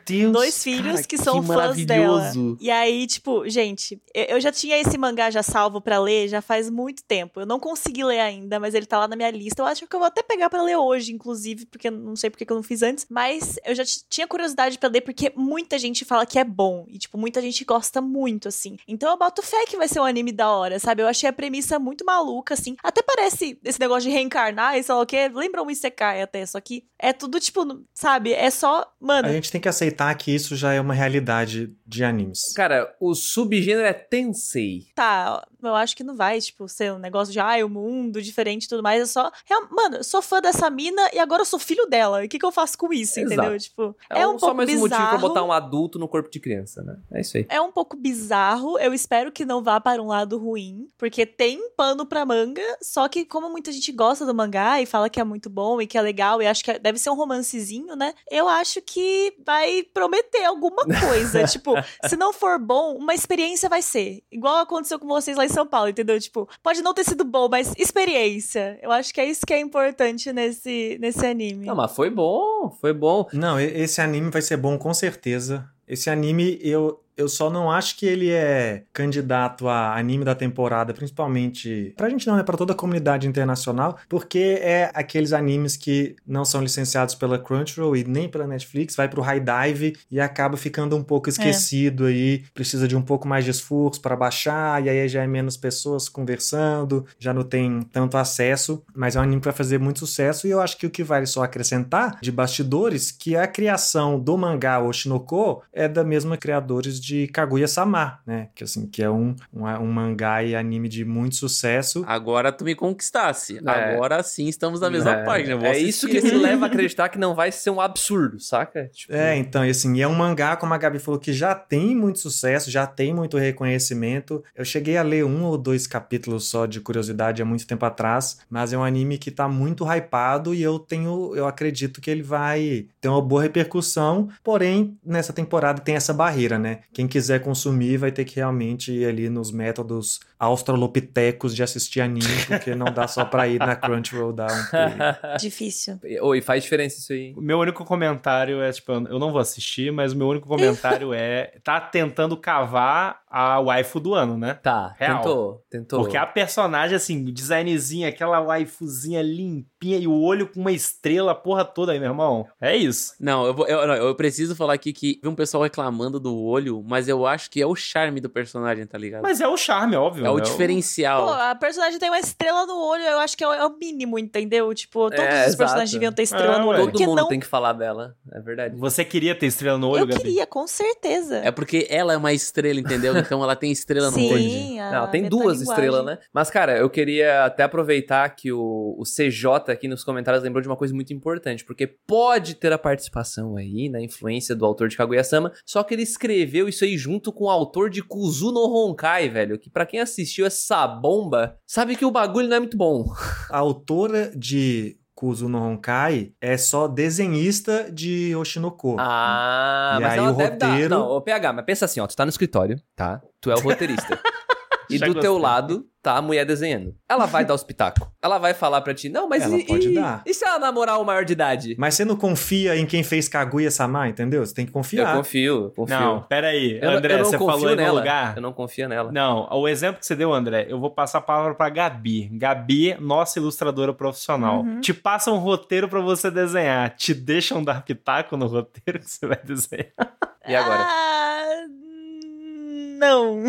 Deus. dois filhos cara, que que são fãs dela. E aí, tipo, gente, eu- já tinha esse mangá já salvo pra ler já faz muito tempo. Eu não consegui ler ainda, mas ele tá lá na minha lista. Eu acho que eu vou até pegar pra ler hoje, inclusive, porque eu não sei porque que eu não fiz antes. Mas eu já tinha curiosidade pra ler porque muita gente fala que é bom. E, tipo, muita gente gosta muito, assim. Então eu boto fé que vai ser um anime da hora, sabe? Eu achei a premissa muito maluca, assim. Até parece esse negócio de reencarnar e sei lá o quê. Lembra um Isekai até, só que é tudo, tipo, sabe? É só. Mano, A gente tem que aceitar que isso já é uma realidade de animes. Cara, o subgênero é Tensei. tá, eu acho que não vai, tipo, ser um negócio de, ai, o mundo diferente e tudo mais. É só. real- Mano, eu sou fã dessa mina e agora eu sou filho dela. E o que, que eu faço com isso, Exato. entendeu? Tipo, É, é, um, um só pouco mais um bizarro. motivo pra botar um adulto no corpo de criança, né? É isso aí. É um pouco bizarro. Eu espero que não vá para um lado ruim, porque tem pano pra manga. Só que, como muita gente gosta do mangá e fala que é muito bom e que é legal, e acho que deve ser um romancezinho, né? Eu acho que vai prometer alguma coisa. tipo, se não for bom, uma experiência vai ser. Igual aconteceu com vocês lá em São Paulo, entendeu? Tipo, pode não ter sido bom, mas experiência. Eu acho que é isso que é importante nesse, nesse anime. Não, mas foi bom, foi bom. Não, esse anime vai ser bom com certeza. Esse anime, eu, eu só não acho que ele é candidato a anime da temporada, principalmente pra gente não, é pra toda a comunidade internacional, porque é aqueles animes que não são licenciados pela Crunchyroll e nem pela Netflix, vai pro High Dive e acaba ficando um pouco esquecido aí, precisa de um pouco mais de esforço para baixar, e aí já é menos pessoas conversando, já não tem tanto acesso, mas é um anime que vai fazer muito sucesso e eu acho que o que vale só acrescentar de bastidores que a criação do mangá Oshinoko é da mesma criadores de Kaguya-sama, né? Que assim, que é um, um, um mangá e anime de muito sucesso. Agora tu me conquistasse. É. Agora sim estamos na mesma é, página. Vou é assistir isso que me leva a acreditar que não vai ser um absurdo, saca? Tipo, É, então, e assim, e é um mangá, como a Gabi falou, que já tem muito sucesso, já tem muito reconhecimento. Eu cheguei a ler um ou dois capítulos só de curiosidade há muito tempo atrás, mas é um anime que tá muito hypado e eu tenho, eu acredito que ele vai ter uma boa repercussão, porém, nessa temporada tem essa barreira, né? Quem quiser consumir vai ter que realmente ir ali nos métodos australopitecos de assistir anime, porque não dá só pra ir na Crunchyroll dar um play. Difícil. Oi, faz diferença isso aí. O meu único comentário é, tipo, eu não vou assistir, mas o meu único comentário é. Tá tentando cavar a waifu do ano, né? Tá, Real. tentou, tentou. Porque a personagem, assim, o designzinho, aquela waifuzinha limpinha e o olho com uma estrela, a porra toda aí, meu irmão. É isso. Não, eu, vou, eu, não, eu preciso falar aqui que vi um pessoal reclamando do olho, mas eu acho que é o charme do personagem, tá ligado? Mas é o charme, óbvio. é o né? diferencial. Pô, a personagem tem uma estrela no olho, eu acho que é o, é o mínimo, entendeu? Tipo, todos É, os personagens deviam ter estrela É, no olho. Todo Porque mundo não? tem que falar dela, é verdade. Você queria ter estrela no olho, Eu Gabi? queria, com certeza. É porque ela é uma estrela, entendeu? Então ela tem estrela no olho. Sim, a Não, tem duas estrelas, né? Mas, cara, eu queria até aproveitar que o, o CJ aqui nos comentários lembrou de uma coisa muito importante, porque pode ter a participação aí, na influência do autor de Kaguya-sama, só que ele escreveu isso aí junto com o autor de Kuzu no Honkai, velho, que pra quem assistiu essa bomba, sabe que o bagulho não é muito bom. A autora de Kuzu no Honkai é só desenhista de Oshinoko. Ah, E mas aí ela o deve dar... roteiro- Não, ô PH, mas pensa assim, ó, tu tá no escritório, tá? Tu é o roteirista. e Já do teu lado tá a mulher desenhando. Ela vai dar os pitacos. Ela vai falar pra ti, não, mas Ela e, pode e- dar. e se ela namorar o maior de idade? Mas você não confia em quem fez Kaguya-sama, entendeu? Você tem que Eu confiar. confio, eu confio. Não, peraí. Eu, André, eu não você confio falou em nela. meu lugar. Eu não confio nela. Não, o exemplo que você deu, André, eu vou passar a palavra pra Gabi. Gabi, nossa ilustradora profissional. Uhum. Te passa um roteiro pra você desenhar. Te deixam dar pitaco no roteiro que você vai desenhar. E agora? Ah, não.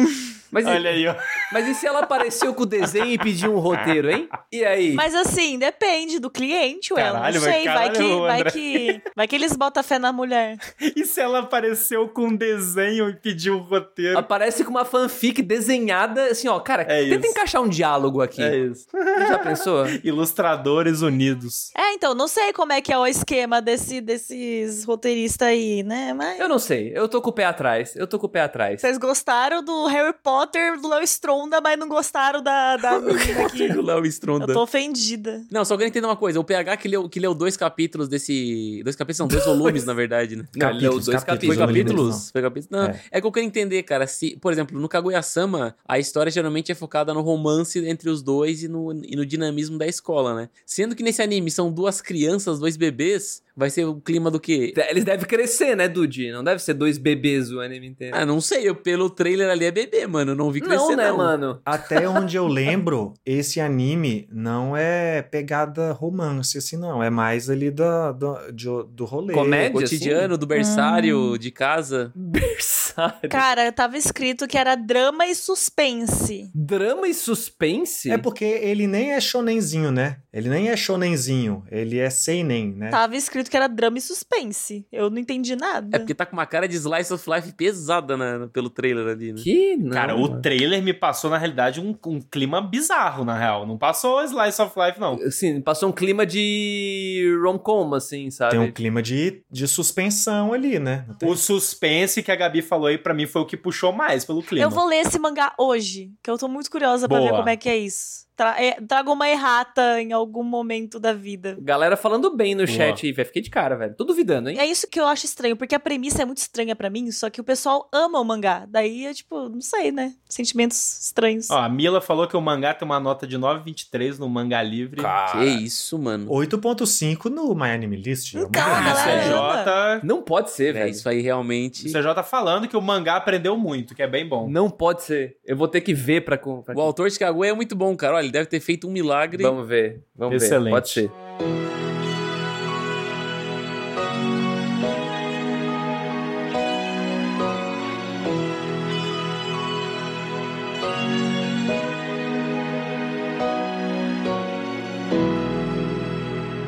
Mas, e, Olha aí, ó. mas e se ela apareceu com o desenho e pediu um roteiro, hein? E aí? Mas assim, depende do cliente, ué. Caralho, não sei. Vai caralho, que, vai que. Vai que eles botam fé na mulher. E se ela apareceu com um desenho e pediu um roteiro? Aparece com uma fanfic desenhada, assim, ó, cara, É tenta isso. encaixar um diálogo aqui. É isso. Você já pensou? Ilustradores Unidos. É, então, não sei como é que é o esquema desse, desses roteiristas aí, né? Mas. Eu não sei, eu tô com o pé atrás, eu tô com o pé atrás. Vocês gostaram do Harry Potter Potter do Léo Stronda, mas não gostaram da, da menina aqui. O Léo Stronda. Eu tô ofendida. Não, só quero entender uma coisa. O PH que leu, que leu dois capítulos desse. Dois capítulos, são dois volumes, na verdade, né? Não, ele leu Capítulos, dois capítulos, Foi capítulos? Foi capítulos? Não, É. é. que eu quero entender, cara. Se, por exemplo, no Kaguya-sama, a história geralmente é focada no romance entre os dois e no, e no dinamismo da escola, né? Sendo que nesse anime são duas crianças, dois bebês, vai ser o clima do quê? Eles devem crescer, né, Dude? Não deve ser dois bebês o anime inteiro. Ah, não sei. Eu, pelo trailer ali é bebê, mano. Eu não vi crescer, não, né, não. mano? Até onde eu lembro, esse anime não é pegada romance, assim, não. É mais ali do, do, de- do rolê. Comédia? Cotidiano, do berçário, de casa. Berçário. Cara, tava escrito que era drama e suspense. Drama e suspense? É porque ele nem é shonenzinho, né? Ele nem é shonenzinho, ele é seinen, né? Tava escrito que era drama e suspense. Eu não entendi nada. É porque tá com uma cara de slice of life pesada né, pelo trailer ali, né? Que não. Cara, o mano. trailer me passou, na realidade, um, um clima bizarro, na real. Não passou Slice of Life, não. Assim, passou um clima de rom-com, assim, sabe? Tem um clima de, de suspensão ali, né? O suspense que a Gabi falou aí, pra mim, foi o que puxou mais pelo clima. Eu vou ler esse mangá hoje, que eu tô muito curiosa pra ver como é que é isso. Tra é, traga uma errata em algum momento da vida. Galera falando bem no Boa. chat aí, velho. Fiquei de cara, velho. Tô duvidando, hein? É isso que eu acho estranho, porque a premissa é muito estranha pra mim, só que o pessoal ama o mangá. Daí é tipo, não sei, né? Sentimentos estranhos. Ó, a Mila falou que o mangá tem uma nota de 9,23 no Mangá Livre. Que isso, mano. 8.5 no My Anime List. é uma delícia. a galera CJ. Não pode ser, É, velho. isso aí realmente. o CJ tá falando que o mangá aprendeu muito, que é bem bom. Não pode ser. Eu vou ter que ver pra. pra... O autor de Kaguya é muito bom, cara. Olha, ele deve ter feito um milagre. Vamos ver. Vamos Excelente. ver. Pode ser.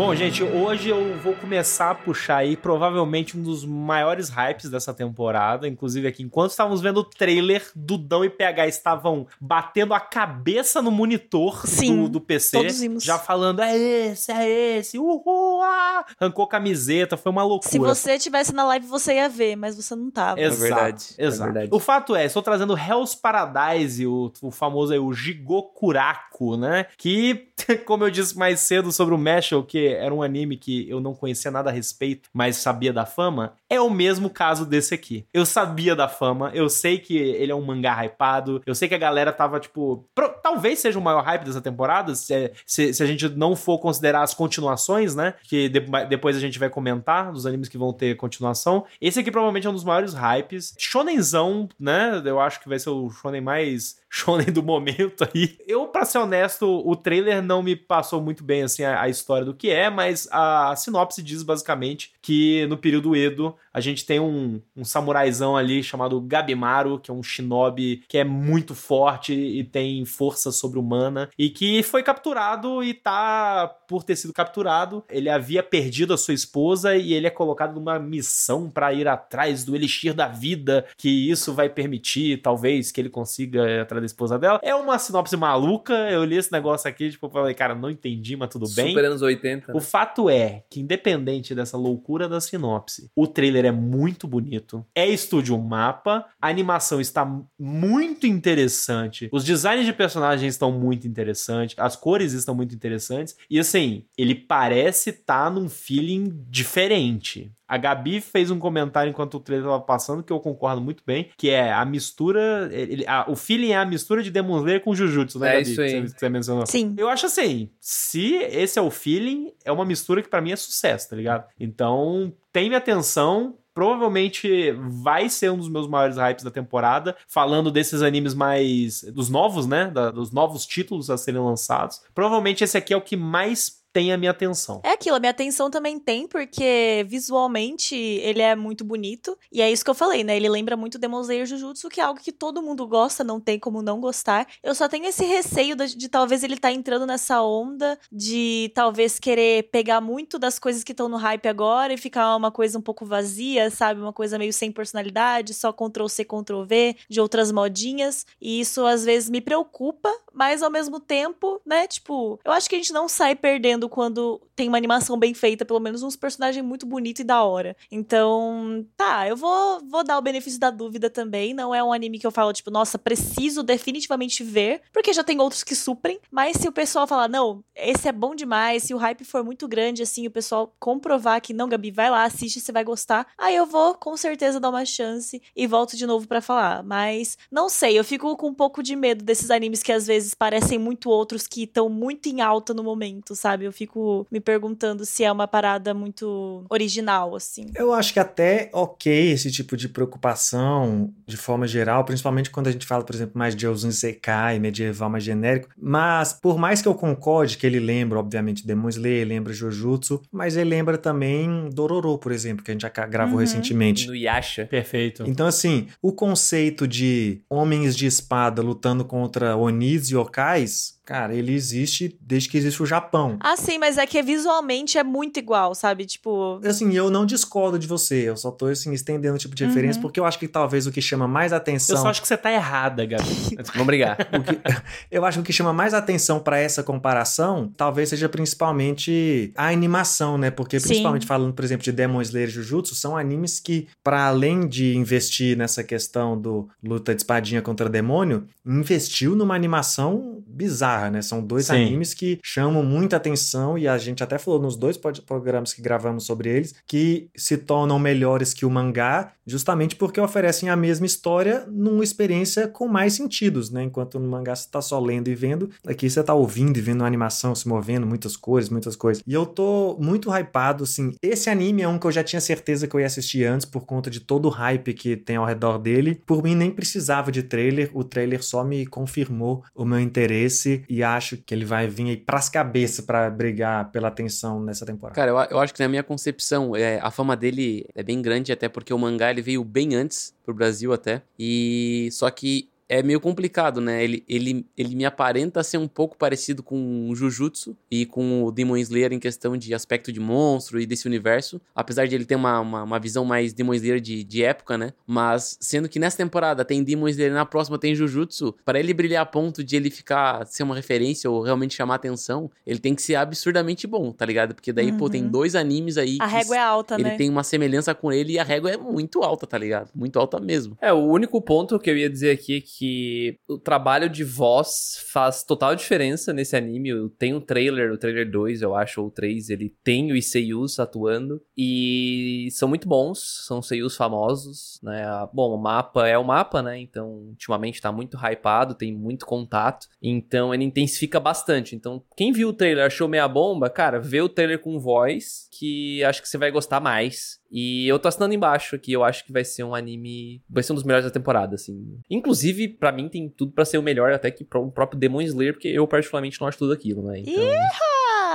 Bom, gente, hoje eu vou começar a puxar aí provavelmente um dos maiores hypes dessa temporada. Inclusive aqui, enquanto estávamos vendo o trailer, Dudão e PH estavam batendo a cabeça no monitor Sim, do, do PC. todos vimos. Já falando, é esse, é esse, uhul, ah! Arrancou camiseta, foi uma loucura. Se você tivesse na live, você ia ver, mas você não tava. Exato, verdade, é exato. verdade. O fato é, estou trazendo Hell's Paradise, o, o famoso aí, o Jigokuraku, né? Que, como eu disse mais cedo sobre o Mashal, que era um anime que eu não conhecia nada a respeito, mas sabia da fama, é o mesmo caso desse aqui. Eu sabia da fama, eu sei que ele é um mangá hypado, eu sei que a galera tava, tipo... pro- talvez seja o maior hype dessa temporada, se, se, se a gente não for considerar as continuações, né? Que de- depois a gente vai comentar dos animes que vão ter continuação. Esse aqui provavelmente é um dos maiores hypes. Shonenzão, né? Eu acho que vai ser o shonen mais shonen do momento aí. Eu, pra ser honesto, o trailer não me passou muito bem, assim, a, a história do que é, mas a sinopse diz basicamente que no período Edo a gente tem um, um samuraizão ali chamado Gabimaru, que é um shinobi que é muito forte e tem força sobre-humana e que foi capturado e tá, por ter sido capturado, ele havia perdido a sua esposa e ele é colocado numa missão pra ir atrás do elixir da vida, que isso vai permitir, talvez, que ele consiga ir atrás da esposa dela. É uma sinopse maluca, eu li esse negócio aqui, tipo, falei, cara, não entendi, mas tudo bem. Super anos 80. O fato é que, independente dessa loucura da sinopse, o trailer é muito bonito. É estúdio mapa, a animação está muito interessante, os designs de personagens estão muito interessantes, as cores estão muito interessantes, e assim, ele parece estar num feeling diferente. A Gabi fez um comentário enquanto o trailer estava passando, que eu concordo muito bem, que é a mistura. ele- a- o feeling é a mistura de Demon Slayer com Jujutsu, né, É Gabi? isso aí. Que você, que você mencionou. Sim. Eu acho assim, se esse é o feeling, é uma mistura que pra mim é sucesso, tá ligado? Então, tem minha atenção. Provavelmente vai ser um dos meus maiores hypes da temporada. Falando desses animes mais. dos novos, né? Da- dos novos títulos a serem lançados. Provavelmente esse aqui é o que mais tem a minha atenção. É aquilo, a minha atenção também tem, porque visualmente ele é muito bonito. E é isso que eu falei, né? Ele lembra muito Demon Slayer Jujutsu, que é algo que todo mundo gosta, não tem como não gostar. Eu só tenho esse receio de, de talvez ele tá entrando nessa onda de talvez querer pegar muito das coisas que estão no hype agora e ficar uma coisa um pouco vazia, sabe? Uma coisa meio sem personalidade, só Ctrl C, Ctrl V de outras modinhas. E isso às vezes me preocupa, mas ao mesmo tempo, né? Tipo, eu acho que a gente não sai perdendo gostando quando tem uma animação bem feita, pelo menos uns personagens muito bonitos e da hora. Então, tá, eu vou, vou dar o benefício da dúvida também. Não é um anime que eu falo, tipo, nossa, preciso definitivamente ver, porque já tem outros que suprem. Mas se o pessoal falar, não, esse é bom demais, se o hype for muito grande, assim, o pessoal comprovar que não, Gabi, vai lá, assiste, você vai gostar, aí eu vou com certeza dar uma chance e volto de novo para falar. Mas não sei, eu fico com um pouco de medo desses animes que às vezes parecem muito outros que estão muito em alta no momento, sabe? Eu fico me perguntando se é uma parada muito original, assim. Eu acho que até ok esse tipo de preocupação de forma geral, principalmente quando a gente fala, por exemplo, mais de Elzun Sekai, medieval mais genérico. Mas por mais que eu concorde que ele lembra, obviamente, Demon Slayer, lembra Jujutsu, mas ele lembra também Dororo, por exemplo, que a gente já gravou Uhum. recentemente. No Yasha. Perfeito. Então, assim, o conceito de homens de espada lutando contra Onis e Okais, cara, ele existe desde que existe o Japão. Ah, sim, mas é que visualmente é muito igual, sabe? Tipo. Assim, eu não discordo de você, eu só tô, assim, estendendo o tipo de referência, Uhum. porque eu acho que talvez o que chama mais Eu atenção... só acho que você tá errada, Gabi. Vamos brigar. O que- eu acho que o que chama mais atenção pra essa comparação talvez seja principalmente a animação, né? Porque Sim. principalmente falando, por exemplo, de Demon Slayer e Jujutsu, são animes que, para além de investir nessa questão do luta de espadinha contra demônio, investiu numa animação bizarra, né? São dois Sim. animes que chamam muita atenção e a gente até falou nos dois programas que gravamos sobre eles que se tornam melhores que o mangá, justamente porque oferecem a mesma história numa experiência com mais sentidos, né? Enquanto no mangá você tá só lendo e vendo, aqui você tá ouvindo e vendo uma animação se movendo, muitas cores, muitas coisas. E eu tô muito hypado, assim. Esse anime é um que eu já tinha certeza que eu ia assistir antes por conta de todo o hype que tem ao redor dele. Por mim, nem precisava de trailer, o trailer só me confirmou o meu interesse e acho que ele vai vir aí pras cabeças pra brigar pela atenção nessa temporada. Cara, eu, eu acho que na minha concepção, é, a fama dele é bem grande, até porque o mangá ele veio bem antes pro Brasil até. E só que é meio complicado, né? Ele, ele, ele me aparenta ser um pouco parecido com o Jujutsu e com o Demon Slayer em questão de aspecto de monstro e desse universo. Apesar de ele ter uma, uma, uma visão mais Demon Slayer de, de época, né? Mas sendo que nessa temporada tem Demon Slayer e na próxima tem Jujutsu, para ele brilhar a ponto de ele ficar ser uma referência ou realmente chamar atenção, ele tem que ser absurdamente bom, tá ligado? Porque daí, pô, tem Uhum. dois animes aí A que régua é alta, ele né? tem uma semelhança com ele e a régua é muito alta, tá ligado? Muito alta mesmo. É, o único ponto que eu ia dizer aqui é que o trabalho de voz faz total diferença nesse anime. Eu tenho o trailer, o trailer 2, eu acho, ou 3, ele tem os seiyus atuando e são muito bons, são seiyus famosos, né? Bom, o mapa é o mapa, né? Então, ultimamente tá muito hypado, tem muito contato, então ele intensifica bastante. Então, quem viu o trailer achou meia bomba, cara, vê o trailer com voz, que acho que você vai gostar mais. E eu tô assinando embaixo aqui, eu acho que vai ser um anime. Vai ser um dos melhores da temporada, assim. Inclusive, pra mim, tem tudo pra ser o melhor até que pro- o próprio Demon Slayer, porque eu particularmente não acho tudo aquilo, né? Então.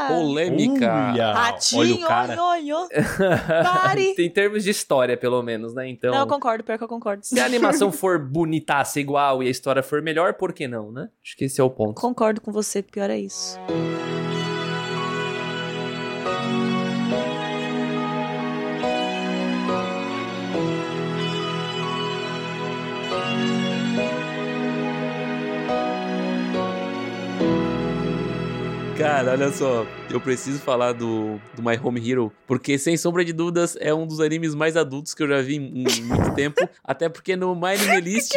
Polêmica. Ratinho, olha o cara. oi, oi, oi. Pare. em termos de história, pelo menos, né? Então. Não, eu concordo, pior que eu concordo. Se a animação for bonitaça igual e a história for melhor, por que não, né? Acho que esse é o ponto. Concordo com você, pior é isso. Cara, olha só, eu preciso falar do, do My Home Hero, porque sem sombra de dúvidas é um dos animes mais adultos que eu já vi em, em muito tempo, até porque no My Anime List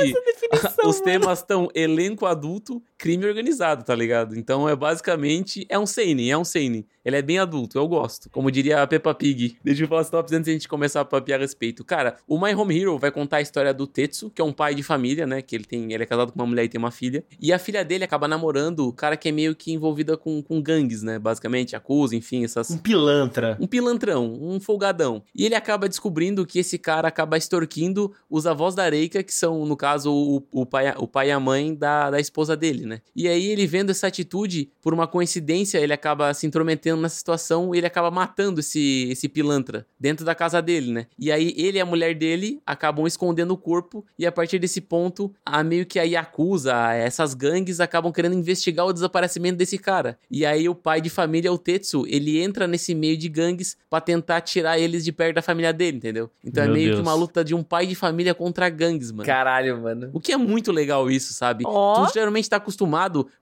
os temas estão elenco adulto, crime organizado, tá ligado? Então é basicamente, é um seinen, é um seinen. Ele é bem adulto, eu gosto. Como diria a Peppa Pig. Deixa eu falar as tops antes de a gente começar a papiar a respeito. Cara, o My Home Hero vai contar a história do Tetsu, que é um pai de família, né? Que ele tem, ele é casado com uma mulher e tem uma filha. E a filha dele acaba namorando o cara que é meio que envolvida com, com gangues, né? Basicamente, acusa, enfim, essas, Um pilantra. um pilantrão, um folgadão. E ele acaba descobrindo que esse cara acaba extorquindo os avós da Reika, que são, no caso, o, o, pai, o pai e a mãe da, da esposa dele, né? E aí ele vendo essa atitude, por uma coincidência, ele acaba se intrometendo nessa situação e ele acaba matando esse, esse pilantra dentro da casa dele, né? E aí ele e a mulher dele acabam escondendo o corpo e a partir desse ponto, a meio que a Yakuza, essas gangues acabam querendo investigar o desaparecimento desse cara. E aí o pai de família, o Tetsu, ele entra nesse meio de gangues pra tentar tirar eles de perto da família dele, entendeu? Então Meu é meio Deus. que uma luta de um pai de família contra gangues, mano. Caralho, mano. O que é muito legal isso, sabe? Ó. Tu geralmente tá acostumado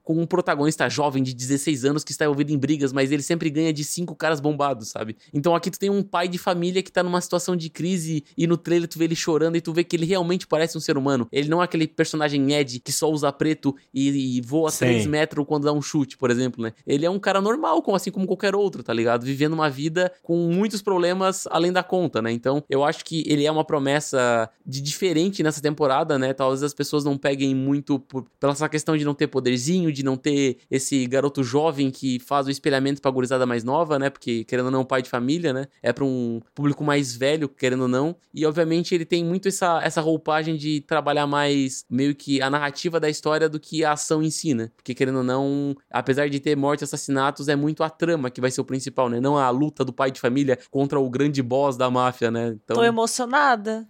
com um protagonista jovem de 16 anos que está envolvido em brigas, mas ele sempre ganha de cinco caras bombados, sabe? Então aqui tu tem um pai de família que tá numa situação de crise e no trailer tu vê ele chorando e tu vê que ele realmente parece um ser humano. Ele não é aquele personagem Ed que só usa preto e, e voa Sim. 3 metros quando dá um chute, por exemplo, né? Ele é um cara normal, como assim como qualquer outro, tá ligado? Vivendo uma vida com muitos problemas além da conta, né? Então, eu acho que ele é uma promessa de diferente nessa temporada, né? Talvez as pessoas não peguem muito por, pela essa questão de não ter poderzinho, de não ter esse garoto jovem que faz o espelhamento pra gurizada mais nova, né? Porque, querendo ou não, pai de família, né? É pra um público mais velho, querendo ou não. E, obviamente, ele tem muito essa, essa roupagem de trabalhar mais meio que a narrativa da história do que a ação em si, né? Porque, querendo ou não, apesar de ter morte e assassinatos, é muito a trama que vai ser o principal, né? Não a luta do pai de família contra o grande boss da máfia, né? Então, Tô emocionada.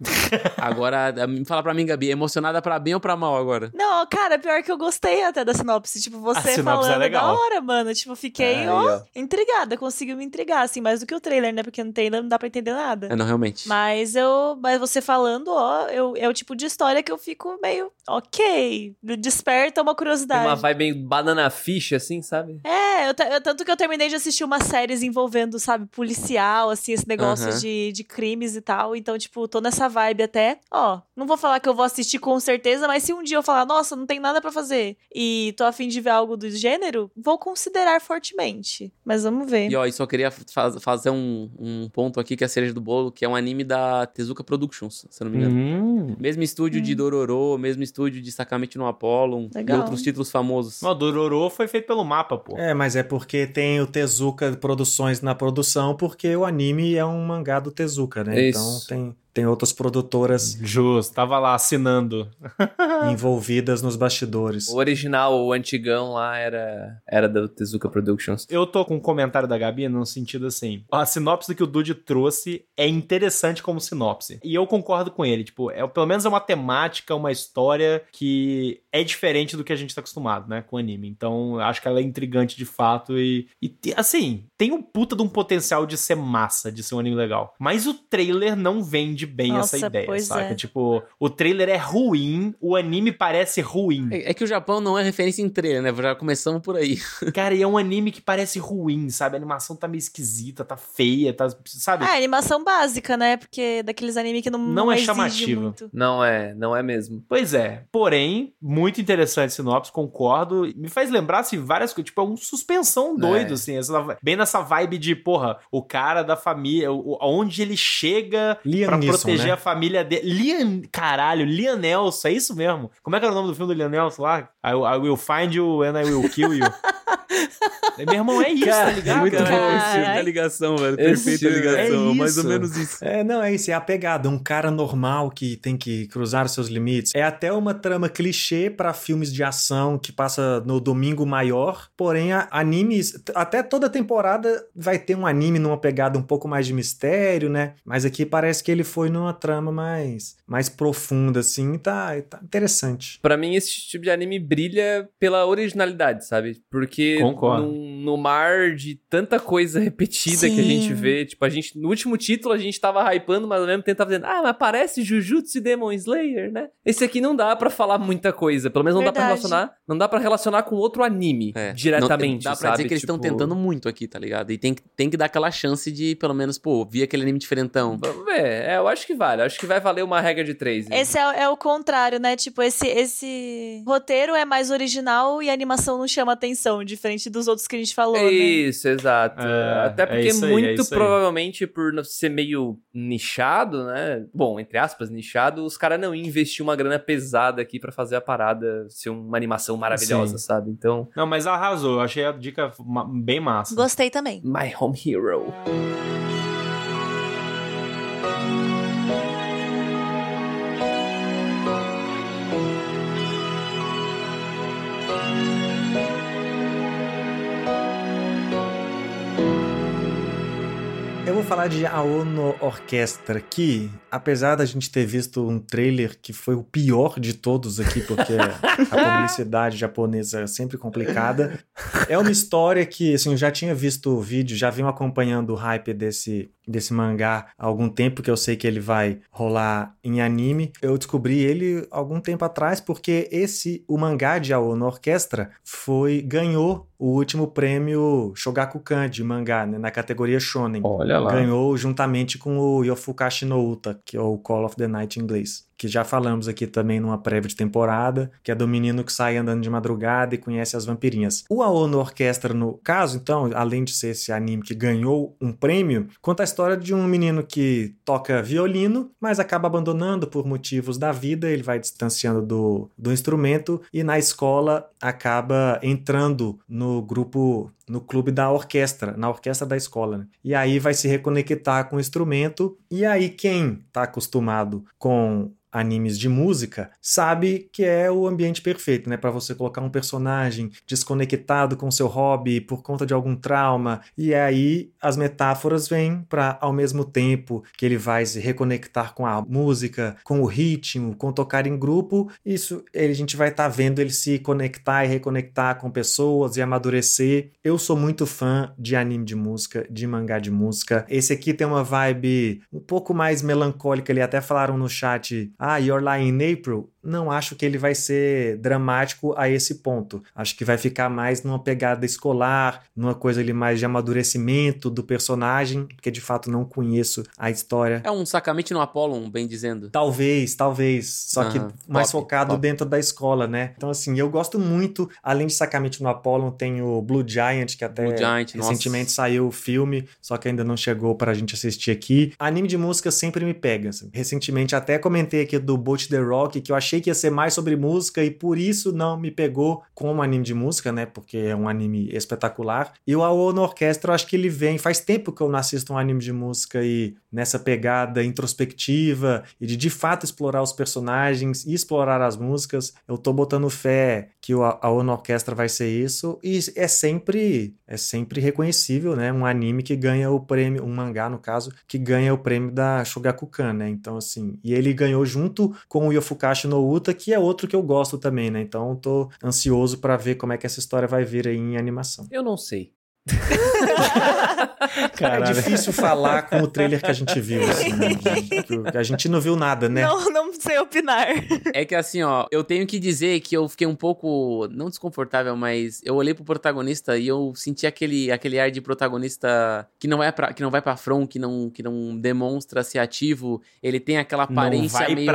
agora, fala pra mim, Gabi, emocionada pra bem ou pra mal agora? Não, cara, pior que eu gostei até da sinopse. Tipo, você sinopse é falando legal. da hora, mano. Tipo, fiquei, Aí, ó, ó. intrigada. Conseguiu me intrigar, assim, mais do que o trailer, né? Porque no trailer não dá pra entender nada. É, não, realmente. Mas eu. Mas você falando, ó, eu, é o tipo de história que eu fico meio. Ok. Desperta uma Tem curiosidade. uma vibe meio banana fish, assim, sabe? É, eu, eu- tanto que eu terminei de assistir umas séries envolvendo, sabe, policial, assim, esse negócio de, de crimes e tal. Então, tipo, tô nessa vibe até. Ó, não vou falar que eu vou assistir com certeza, mas se um dia eu falar, nossa, não tem nada pra fazer e tô afim de ver algo do gênero, vou considerar fortemente. Mas vamos ver. E ó, e só queria faz- fazer um, um ponto aqui que é a cereja do bolo, que é um anime da Tezuka Productions, se eu não me engano. Hum. Mesmo estúdio de Dororo, mesmo estúdio de Sakamichi no Apollo e Legal. outros títulos famosos. Não, Dororo foi feito pelo mapa, pô. É, mas é porque tem o Tezuka Produções na produção, porque o anime é um mangá do Tezuka, né? Isso. Então tem, tem outras produtoras Justo, tava lá assinando. envolvidas nos bastidores. O original, o antigão lá, era, era da Tezuka Productions. Eu tô com um comentário da Gabi no sentido assim: a sinopse que o Dude trouxe é interessante como sinopse. E eu concordo com ele. Tipo, é, pelo menos é uma temática, uma história que é diferente do que a gente tá acostumado, né? Com anime. Então, eu acho que ela é intrigante de fato. E, e assim, tem um puta de um potencial de ser massa, de ser um anime legal. Mas o trailer não vende bem Nossa, essa ideia, pois saca? é. Tipo, o trailer é ruim, o anime parece ruim. É, é que o Japão não é referência em trailer, né? Já começamos por aí. Cara, e é um anime que parece ruim, sabe? A animação tá meio esquisita, tá feia, tá. Sabe? Ah, animação básica, né? Porque daqueles anime que não, Não é exige chamativo. muito. Não é, não é mesmo. Pois é. Porém, muito interessante sinopse, concordo. Me faz lembrar, assim, várias coisas. Tipo, é um suspensão doido, É. assim. essa- bem nessa vibe de, porra, o cara da família, o- onde ele chega Liam pra proteger né? a família dele. Liam, caralho, Liam Nelson, é isso mesmo? Como é que era o nome do filme do Liam Nelson lá? I, I will find you and I will kill you. Meu irmão, é isso, tá Cara, ligado? Muito cara? bom da ligação, velho. Esse Perfeita estilo, ligação. é mais ou menos isso. É, não, é isso, é a pegada. Um cara normal que tem que cruzar os seus limites. É até uma trama clichê pra filmes de ação que passa no domingo maior. Porém, animes. Até toda temporada vai ter um anime numa pegada um pouco mais de mistério, né? Mas aqui parece que ele foi numa trama mais, mais profunda, assim. Tá, tá interessante. Pra mim, esse tipo de anime brilha pela originalidade, sabe? Porque Concordo. no, no mar de tanta coisa repetida que a gente Sim. vê, tipo, a gente, no último título a gente tava hypando, mas ao mesmo tempo tava dizendo, ah, mas parece Jujutsu e Demon Slayer, né? Esse aqui não dá pra falar muita coisa, pelo menos não dá pra Verdade. relacionar, não dá pra relacionar com outro anime É. diretamente, Não, dá pra sabe? dizer que eles estão Tipo, tentando muito aqui, tá ligado? E tem, que- tem que dar aquela chance de, pelo menos, pô, vir aquele anime diferentão. Vamos ver, é, eu acho que vale, eu acho que vai valer uma regra de três. hein? Esse é, é o contrário, né? Tipo, esse, esse roteiro é mais original e a animação não chama atenção, diferente dos outros que a gente falou, né? Isso, exato. É, Até é porque isso aí, é muito provavelmente por ser meio nichado, né? Bom, entre aspas, nichado, os caras não iam investir uma grana pesada aqui pra fazer a parada ser uma animação maravilhosa, Sim. sabe? Então, Não, mas arrasou. Eu achei a dica bem massa. Gostei também. My Home Hero. Vou falar de Aono Orquestra, que, apesar da gente ter visto um trailer que foi o pior de todos aqui, porque a publicidade japonesa é sempre complicada, é uma história que, assim, eu já tinha visto o vídeo, já vim acompanhando o hype desse, desse mangá há algum tempo, que eu sei que ele vai rolar em anime. Eu descobri ele algum tempo atrás porque esse, o mangá de Ao na Orquestra, foi ganhou o último prêmio Shogakukan de mangá, né, na categoria Shonen. Olha lá. Ganhou juntamente com o Yofukashi no Uta, que é o Call of the Night em inglês. Que já falamos aqui também numa prévia de temporada, que é do menino que sai andando de madrugada e conhece as vampirinhas. O Aono Orquestra, no caso, então, além de ser esse anime que ganhou um prêmio, conta a história de um menino que toca violino, mas acaba abandonando por motivos da vida, ele vai distanciando do, do instrumento e na escola acaba entrando no grupo no clube da orquestra, na orquestra da escola. Né? E aí vai se reconectar com o instrumento. E aí quem está acostumado com animes de música, sabe que é o ambiente perfeito, né, para você colocar um personagem desconectado com seu hobby por conta de algum trauma. E aí as metáforas vêm para ao mesmo tempo que ele vai se reconectar com a música, com o ritmo, com tocar em grupo, isso ele, a gente vai estar tá vendo ele se conectar e reconectar com pessoas e amadurecer. Eu sou muito fã de anime de música, de mangá de música. Esse aqui tem uma vibe um pouco mais melancólica, ali até falaram no chat ah, You're Lying in April, não acho que ele vai ser dramático a esse ponto. Acho que vai ficar mais numa pegada escolar, numa coisa ali mais de amadurecimento do personagem, porque de fato não conheço a história. É um sacamente no Apollo, bem dizendo. Talvez, talvez. Só que mais top, focado top. dentro da escola, né? Então, assim, eu gosto muito, além de sacamente no Apollo, tem o Blue Giant, que até Giant, recentemente nossa. saiu o filme, só que ainda não chegou pra gente assistir aqui. Anime de música sempre me pega. Assim. Recentemente até comentei do Boat the Rock, que eu achei que ia ser mais sobre música e por isso não me pegou como anime de música, né? Porque é um anime espetacular. E o Ao no Orquestra, eu acho que ele vem. Faz tempo que eu não assisto um anime de música e nessa pegada introspectiva e de de fato explorar os personagens e explorar as músicas. Eu tô botando fé que o Ao no Orquestra vai ser isso e é sempre é sempre reconhecível, né? Um anime que ganha o prêmio, um mangá no caso, que ganha o prêmio da Shogakukan, né? Então assim, e ele ganhou junto com o Yofukashi no Uta, que é outro que eu gosto também, né? Então tô ansioso para ver como é que essa história vai vir aí em animação. Eu não sei. Cara, é difícil falar com o trailer que a gente viu, assim, né? A gente não viu nada, né? Não, não sei opinar. É que assim, ó, eu tenho que dizer que eu fiquei um pouco, não desconfortável, mas eu olhei pro protagonista e eu senti aquele, aquele ar de protagonista que não é para que não vai pra front, que não, que não demonstra ser ativo. Ele tem aquela aparência meio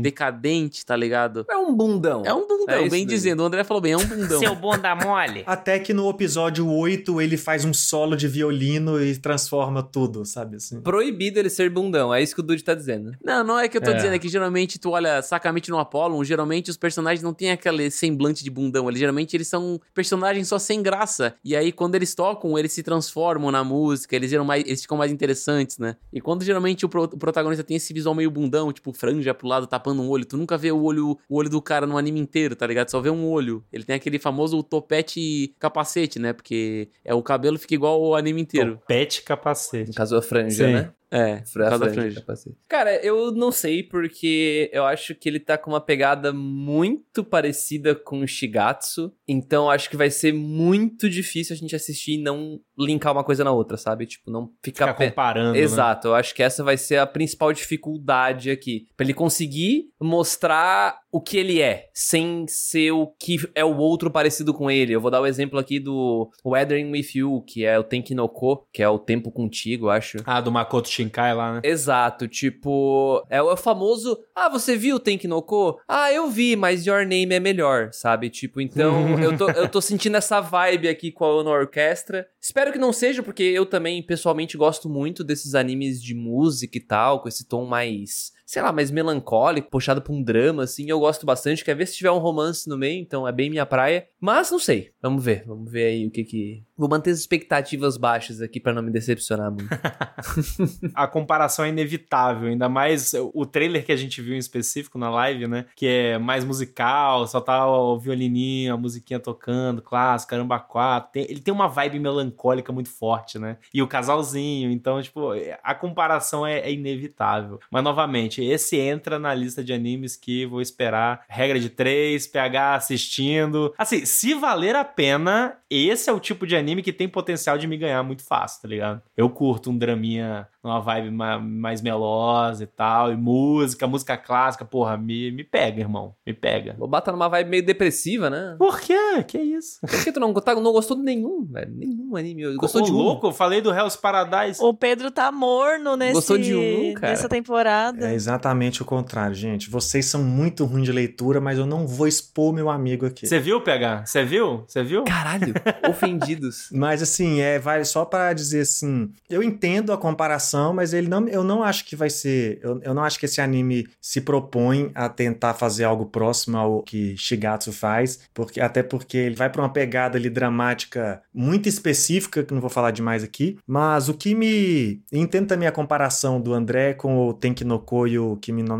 decadente, tá ligado? É um bundão. É um bundão, é bem dizendo. O André falou bem, é um bundão. Seu bunda mole. Até que no episódio 8 ele faz um solo de violino e transforma tudo, sabe assim? Proibido ele ser bundão, é isso que o Dude tá dizendo. Não, não é que eu tô é. dizendo, é que geralmente tu olha sacamente no Apollo, geralmente os personagens não têm aquele semblante de bundão, eles geralmente eles são personagens só sem graça. E aí quando eles tocam, eles se transformam na música, eles, geram mais, eles ficam mais interessantes, né? E quando geralmente o, pro, o protagonista tem esse visual meio bundão, tipo franja pro lado tapando um olho, tu nunca vê o olho, o olho do cara no anime inteiro, tá ligado? Só vê um olho. Ele tem aquele famoso topete capacete, né? Porque é o cabelo fica igual o anime inteiro. Topete capacete. No caso, a franja, Sim. né? É, franja, franja. franja. Cara, eu não sei porque eu acho que ele tá com uma pegada muito parecida com o Shigatsu. Então acho que vai ser muito difícil a gente assistir e não linkar uma coisa na outra, sabe? Tipo, não ficar, ficar comparando. Né? Exato, né? eu acho que essa vai ser a principal dificuldade aqui. Pra ele conseguir mostrar o que ele é, sem ser o que é o outro parecido com ele. Eu vou dar o exemplo aqui do Weathering With You, que é o Tenkinoko, que é o Tempo Contigo, acho. Ah, do Makoto Shinkai lá, né? Exato, tipo, é o famoso, ah, você viu o Tenkinoko? Ah, eu vi, mas Your Name é melhor, sabe? Tipo, então, eu, tô, eu tô sentindo essa vibe aqui com a Ono Orquestra. Espero que não seja, porque eu também, pessoalmente, gosto muito desses animes de música e tal, com esse tom mais sei lá, mais melancólico, puxado pra um drama, assim. Eu gosto bastante. Quer ver se tiver um romance no meio, então é bem minha praia. Mas não sei. Vamos ver. Vamos ver aí o que que. Vou manter as expectativas baixas aqui para não me decepcionar muito. a comparação é inevitável, ainda mais o trailer que a gente viu em específico na live, né? Que é mais musical, só tá o violininho, a musiquinha tocando, clássico, caramba, quatro. Tem, ele tem uma vibe melancólica muito forte, né? E o casalzinho, então, tipo, a comparação é, é inevitável. Mas novamente, esse entra na lista de animes que vou esperar. Regra de três, PH assistindo. Assim, se valer a pena, esse é o tipo de anime que tem potencial de me ganhar muito fácil, tá ligado? Eu curto um draminha numa vibe ma- mais melosa e tal, e música, música clássica, porra, me, me pega, irmão. Me pega. Lobato tá numa vibe meio depressiva, né? Por quê? Que isso? Por que tu não, tá- não gostou de nenhum, velho? Nenhum anime. Gostou Ô, de um. louco? Eu falei do Hell's Paradise. O Pedro tá morno nesse, Gostou de um, cara? nessa temporada. É exatamente o contrário, gente. Vocês são muito ruins de leitura, mas eu não vou expor meu amigo aqui. Você viu, PH? Você viu? Você viu? Caralho, ofendidos. Mas assim, é, vai só pra dizer assim, eu entendo a comparação, mas ele não, eu não acho que vai ser, eu, eu não acho que esse anime se propõe a tentar fazer algo próximo ao que Shigatsu faz, porque até porque ele vai pra uma pegada ali dramática muito específica, que não vou falar demais aqui, mas o que me entendo também a comparação do André com o Tenki no Ko o Kimi no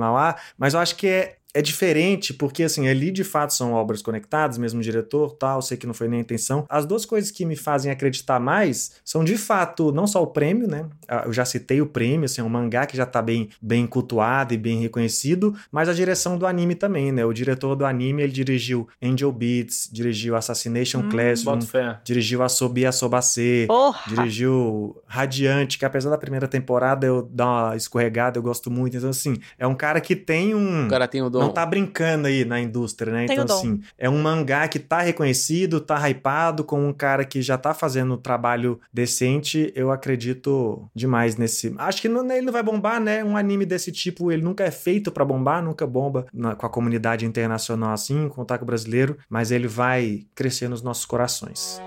mas eu acho que é é diferente, porque assim, ali de fato são obras conectadas, mesmo diretor, tal, sei que não foi nem a intenção. As duas coisas que me fazem acreditar mais são de fato não só o prêmio, né? Ah, Eu já citei o prêmio, assim, é um mangá que já tá bem, bem cultuado e bem reconhecido, mas a direção do anime também, né? O diretor do anime, ele dirigiu Angel Beats, dirigiu Assassination Hum, Classroom, dirigiu Asobi Asobase, Porra! Dirigiu Radiante, que apesar da primeira temporada eu dar uma escorregada, eu gosto muito. Então, assim, é um cara que tem um. O cara tem o dom. Não tá brincando aí na indústria, né? Tem então, assim, é um mangá que tá reconhecido, tá hypado, com um cara que já tá fazendo um trabalho decente. Eu acredito demais nesse. Acho que não- ele não vai bombar, né? Um anime desse tipo, ele nunca é feito pra bombar, nunca bomba na- com a comunidade internacional assim, com o taco brasileiro, mas ele vai crescer nos nossos corações.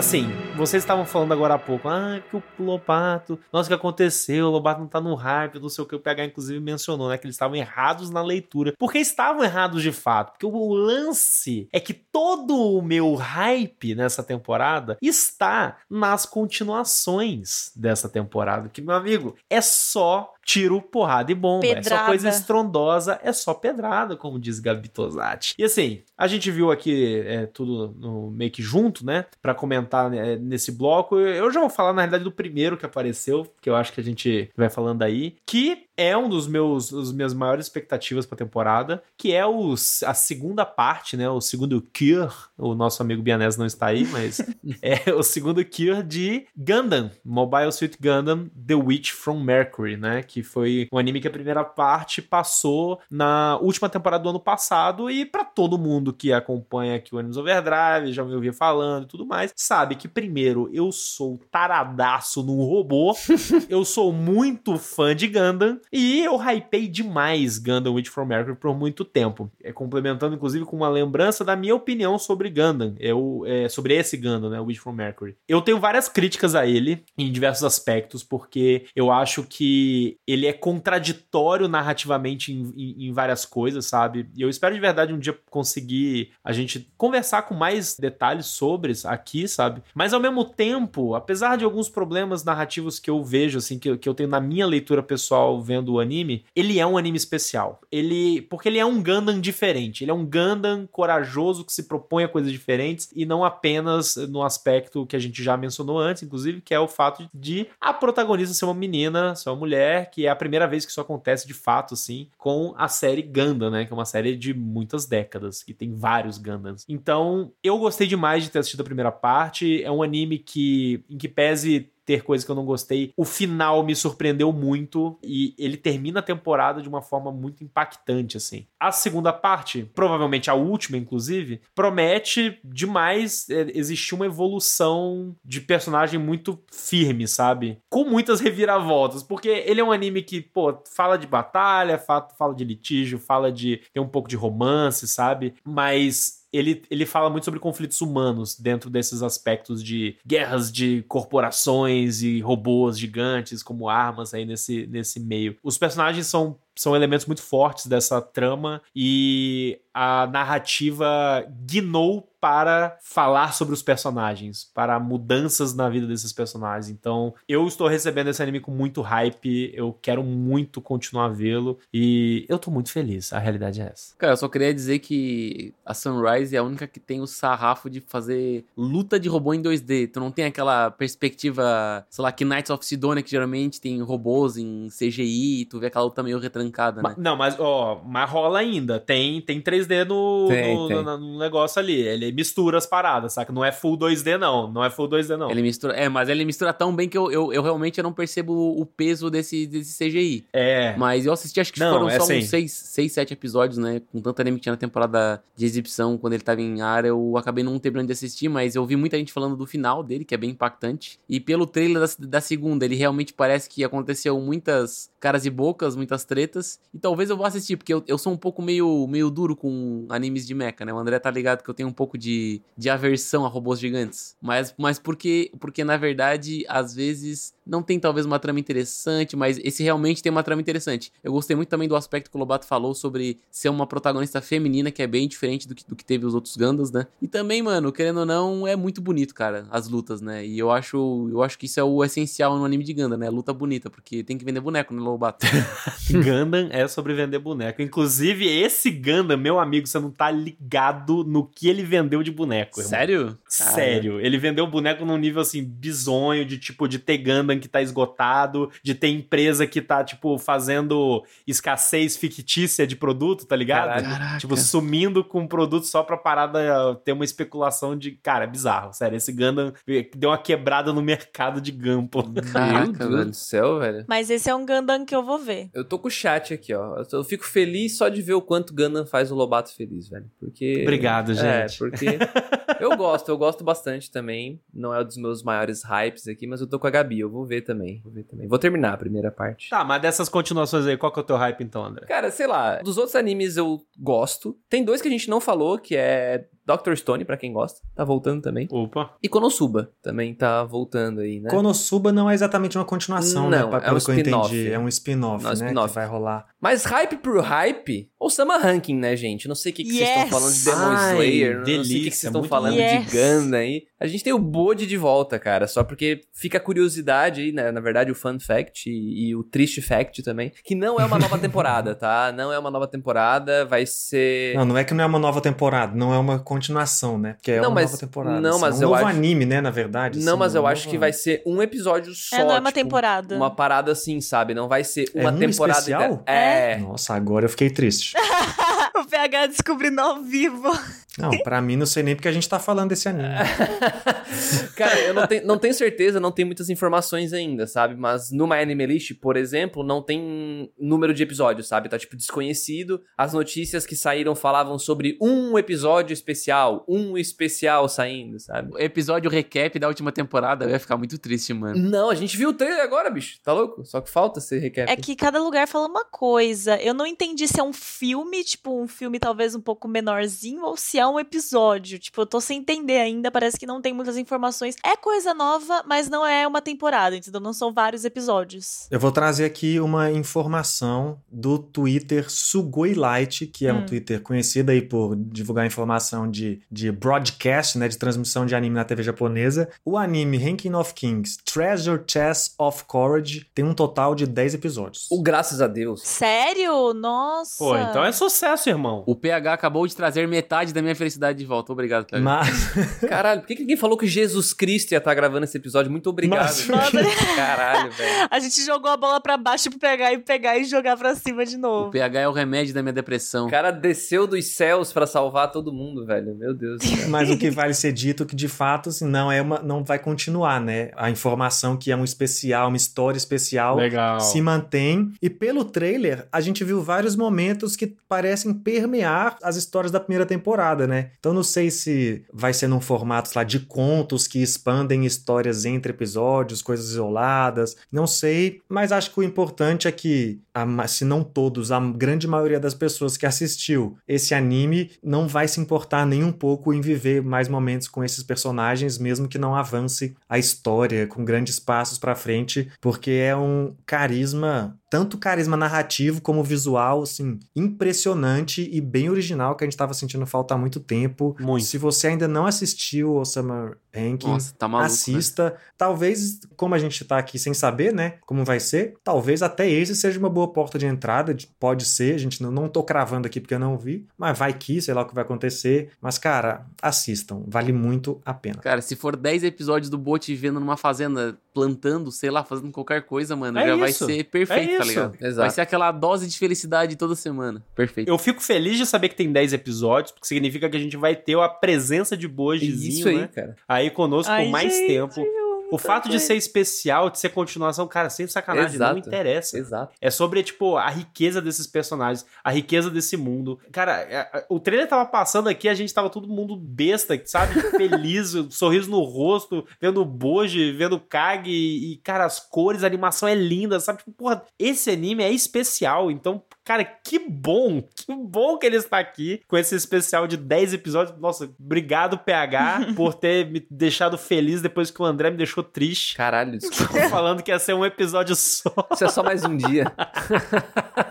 Assim, vocês estavam falando agora há pouco, ah, que o Lobato, nossa, o que aconteceu? O Lobato não tá no hype, não sei o que. O PH, inclusive, mencionou, né? Que eles estavam errados na leitura. Porque estavam errados de fato. Porque o lance é que todo o meu hype nessa temporada está nas continuações dessa temporada. Que, meu amigo, é só tiro, porrada e bomba. É só Pedrada. coisa estrondosa, é só pedrada, como diz Gabi Tosati. E assim, a gente viu aqui é, tudo no, meio que junto, né? Pra comentar né, nesse bloco. Eu já vou falar, na realidade, do primeiro que apareceu, que eu acho que a gente vai falando aí, que é um dos meus, os minhas maiores expectativas pra temporada, que é os, a segunda parte, né? O segundo Cure. O nosso amigo Bianese não está aí, mas é o segundo Cure de Gundam, Mobile Suit Gundam The Witch from Mercury, né? Que foi um anime que a primeira parte passou na última temporada do ano passado e pra todo mundo que acompanha aqui o Animes Overdrive, já me ouvia falando e tudo mais, sabe que primeiro eu sou taradaço num robô, eu sou muito fã de Gundam e eu hypei demais Gundam Witch from Mercury por muito tempo. É complementando inclusive com uma lembrança da minha opinião sobre Gundam, eu, é, sobre esse Gundam, né, Witch from Mercury. Eu tenho várias críticas a ele em diversos aspectos, porque eu acho que ele é contraditório narrativamente em, em- em várias coisas, sabe? E eu espero de verdade um dia conseguir a gente conversar com mais detalhes sobre isso aqui, sabe? Mas ao mesmo tempo, apesar de alguns problemas narrativos que eu vejo, assim, que, que eu tenho na minha leitura pessoal vendo o anime, ele é um anime especial. Ele. Porque ele é um Gundam diferente. Ele é um Gundam corajoso que se propõe a coisas diferentes e não apenas no aspecto que a gente já mencionou antes, inclusive, que é o fato de a protagonista ser uma menina, ser uma mulher, que é a primeira vez que isso acontece de fato, assim, com a série Gundam, né? Que é uma série de muitas décadas, que tem vários Gundams. Então, eu gostei demais de ter assistido a primeira parte. É um anime que, em que pese ter coisas que eu não gostei. O final me surpreendeu muito e ele termina a temporada de uma forma muito impactante, assim. A segunda parte, provavelmente a última, inclusive, promete demais é, existir uma evolução de personagem muito firme, sabe? Com muitas reviravoltas, porque ele é um anime que, pô, fala de batalha, fala de litígio, fala de. tem um pouco de romance, sabe? Mas ele, ele fala muito sobre conflitos humanos dentro desses aspectos de guerras de corporações e robôs gigantes como armas aí nesse, nesse meio. Os personagens são, são elementos muito fortes dessa trama e a narrativa guinou para falar sobre os personagens, para mudanças na vida desses personagens. Então, eu estou recebendo esse anime com muito hype, eu quero muito continuar a vê-lo e eu tô muito feliz. A realidade é essa. Cara, eu só queria dizer que a Sunrise é a única que tem o sarrafo de fazer luta de robô em 2D. Tu não tem aquela perspectiva, sei lá, que Knights of Sidonia, que geralmente tem robôs em CGI, tu vê aquela luta meio retrancada, né? Não, mas, ó, mas rola ainda. Tem, tem 3D no, Tem, no, tem. no- no negócio ali. Ele mistura as paradas, saca? Não é full 2D, não. Não é full 2D, não. Ele mistura, é, mas ele mistura tão bem que eu, eu, eu realmente não percebo o peso desse, desse CGI. É. Mas eu assisti, acho que Não, foram é só assim. uns 6, seis, 7 episódios, né? Com tanto anime que tinha na temporada de exibição, quando ele tava em área, eu acabei não terminando de assistir, mas eu vi muita gente falando do final dele, que é bem impactante. E pelo trailer da, da segunda, ele realmente parece que aconteceu muitas caras e bocas, muitas tretas. E talvez eu vá assistir, porque eu, eu sou um pouco meio, meio duro com animes de mecha, né? O André tá ligado que eu tenho um pouco de, de aversão a robôs gigantes. Mas, mas porque, porque, na verdade, às vezes não tem talvez uma trama interessante, mas esse realmente tem uma trama interessante. Eu gostei muito também do aspecto que o Lobato falou sobre ser uma protagonista feminina, que é bem diferente do que, do que teve os outros Gundams, né? E também, mano, querendo ou não, é muito bonito, cara, as lutas, né? E eu acho, eu acho que isso é o essencial no anime de Gundam, né? Luta bonita, porque tem que vender boneco, né, Lobato? Gundam é sobre vender boneco. Inclusive, esse Gundam, meu amigo, você não tá ligado no que ele vendeu de boneco, irmão. Sério? Sério, ele vendeu boneco num nível assim bizonho, de tipo de ter Gundam que tá esgotado, de ter empresa que tá tipo fazendo escassez fictícia de produto, tá ligado? Caraca. Tipo sumindo com produto só pra parada ter uma especulação de, cara, é bizarro, sério, esse Gundam deu uma quebrada no mercado de. Meu Caraca, Deus velho. do céu, velho. Mas esse é um Gundam que eu vou ver. Eu tô com o chat aqui, ó. Eu fico feliz só de ver o quanto Gundam faz o Lobato feliz, velho. Porque. Obrigado, É, gente. Porque. eu gosto, eu gosto bastante também. Não é um dos meus maiores hypes aqui, mas eu tô com a Gabi. Eu vou ver também. Vou ver também. Vou terminar a primeira parte. Tá, mas dessas continuações aí, qual que é o teu hype então, André? Cara, sei lá, dos outros animes eu gosto. Tem dois que a gente não falou, que é Dr. Stone, pra quem gosta. Tá voltando também. Opa. E Konosuba também tá voltando aí, né? Konosuba não é exatamente uma continuação, Não, né? é Pelo um que eu entendi. É um spin-off, Não, né? spin-off. Que vai rolar. Mas hype por hype, ou Sama Ranking, né, gente? Não sei o que, que vocês estão Yes! falando de Demon Ai, Slayer, não sei o que, que delícia, vocês estão falando bom. de Gundam aí. A gente tem o Bode de volta, cara, só porque fica a curiosidade aí, né? Na verdade, o fun fact e, e o triste fact também, que não é uma nova temporada, tá? Não é uma nova temporada, vai ser... Não, não é que não é uma nova temporada, não é uma continuação, né? Porque é Não, uma mas- nova temporada. não, assim, mas é um eu novo acho- anime, né? Na verdade. Não, assim, mas é um eu acho que vai ser um episódio só. é, não é uma tipo, temporada. Uma parada assim, sabe? Não vai ser É uma um temporada especial? É. Nossa, agora eu fiquei triste. o PH descobrindo ao vivo. Não, pra mim não sei nem porque a gente tá falando desse anime. Cara, eu não tenho, não tenho certeza, não tem muitas informações ainda, sabe? Mas no My Anime List, por exemplo, não tem número de episódios, sabe? Tá, tipo, desconhecido. As notícias que saíram falavam sobre um episódio especial, um especial saindo, sabe? O episódio recap da última temporada eu ia ficar muito triste, mano. Não, a gente viu o trailer agora, bicho. Tá louco? Só que falta ser recap. É que cada lugar fala uma coisa. Eu não entendi se é um filme, tipo, um filme talvez um pouco menorzinho, ou se é um episódio. Tipo, eu tô sem entender ainda, parece que não tem muitas informações. É coisa nova, mas não é uma temporada, entendeu? Não são vários episódios. Eu vou trazer aqui uma informação do Twitter Sugoi Light, que é um Hum. Twitter conhecido aí por divulgar informação de, de broadcast, né, de transmissão de anime na TV japonesa. O anime Ranking of Kings Treasure Chest of Courage tem um total de 10 episódios. O graças a Deus. Sério? Nossa. Pô, então é sucesso, irmão. O PH acabou de trazer metade da minha felicidade de volta. Obrigado, PH. Mas, Caralho, por que, que ninguém falou que Jesus Cristo ia estar gravando esse episódio? Muito obrigado. Mas- velho. Caralho, velho. A gente jogou a bola pra baixo pro pegar e pegar e jogar pra cima de O novo. PH é o remédio da minha depressão. O cara desceu dos céus pra salvar todo mundo, velho. Meu Deus céu. mas o que vale ser dito é que de fato assim, não é uma, não vai continuar, né? A informação que é um especial, uma história especial Legal. se mantém. E pelo trailer, a gente viu vários momentos que parecem permear as histórias da primeira temporada, né? Então não sei se vai ser num formato lá de contos que expandem histórias entre episódios, coisas isoladas. Não sei, mas acho que o importante é que, a se não todos, a grande maioria das pessoas que assistiu esse anime não vai se importar nem um pouco em viver mais momentos com esses personagens, mesmo que não avance a história com grandes passos pra frente, porque é um carisma tanto carisma narrativo como visual, assim, impressionante e bem original que a gente tava sentindo falta há muito tempo. Muito. Se você ainda não assistiu o Summer Ranking, Nossa, tá maluco. né? assista. Talvez, como a gente tá aqui sem saber, né, como vai ser, talvez até esse seja uma boa porta de entrada, de- pode ser, a gente não, não tô cravando aqui porque eu não vi, mas vai que, sei lá o que vai acontecer. Mas, cara, assistam, vale muito a pena. Cara, se for 10 episódios do Bote vivendo numa fazenda, plantando, sei lá, fazendo qualquer coisa, mano, É já vai isso. ser perfeito, É tá ligado? Vai Exato. ser aquela dose de felicidade toda semana. Perfeito. Eu fico feliz de saber que tem 10 episódios, porque significa que a gente vai ter a presença de Bojizinho, Isso aí, né? cara. Aí conosco Ai, por mais gente, tempo. O fato de ser especial, de ser continuação, cara, sem sacanagem, não Exato. interessa. Exato. É sobre, tipo, a riqueza desses personagens, a riqueza desse mundo. Cara, é- é- o trailer tava passando aqui, a gente tava todo mundo besta, sabe? Feliz, sorriso no rosto, vendo o Boji, vendo o Kag e, e, cara, as cores, a animação é linda, sabe? Tipo, porra, esse anime é especial, então, cara, que bom, que bom que ele está aqui com esse especial de 10 episódios. Nossa, obrigado, PH, por ter me deixado feliz depois que o André me deixou triste. Caralho, desculpa. Falando que ia ser um episódio só. Isso é só mais um dia.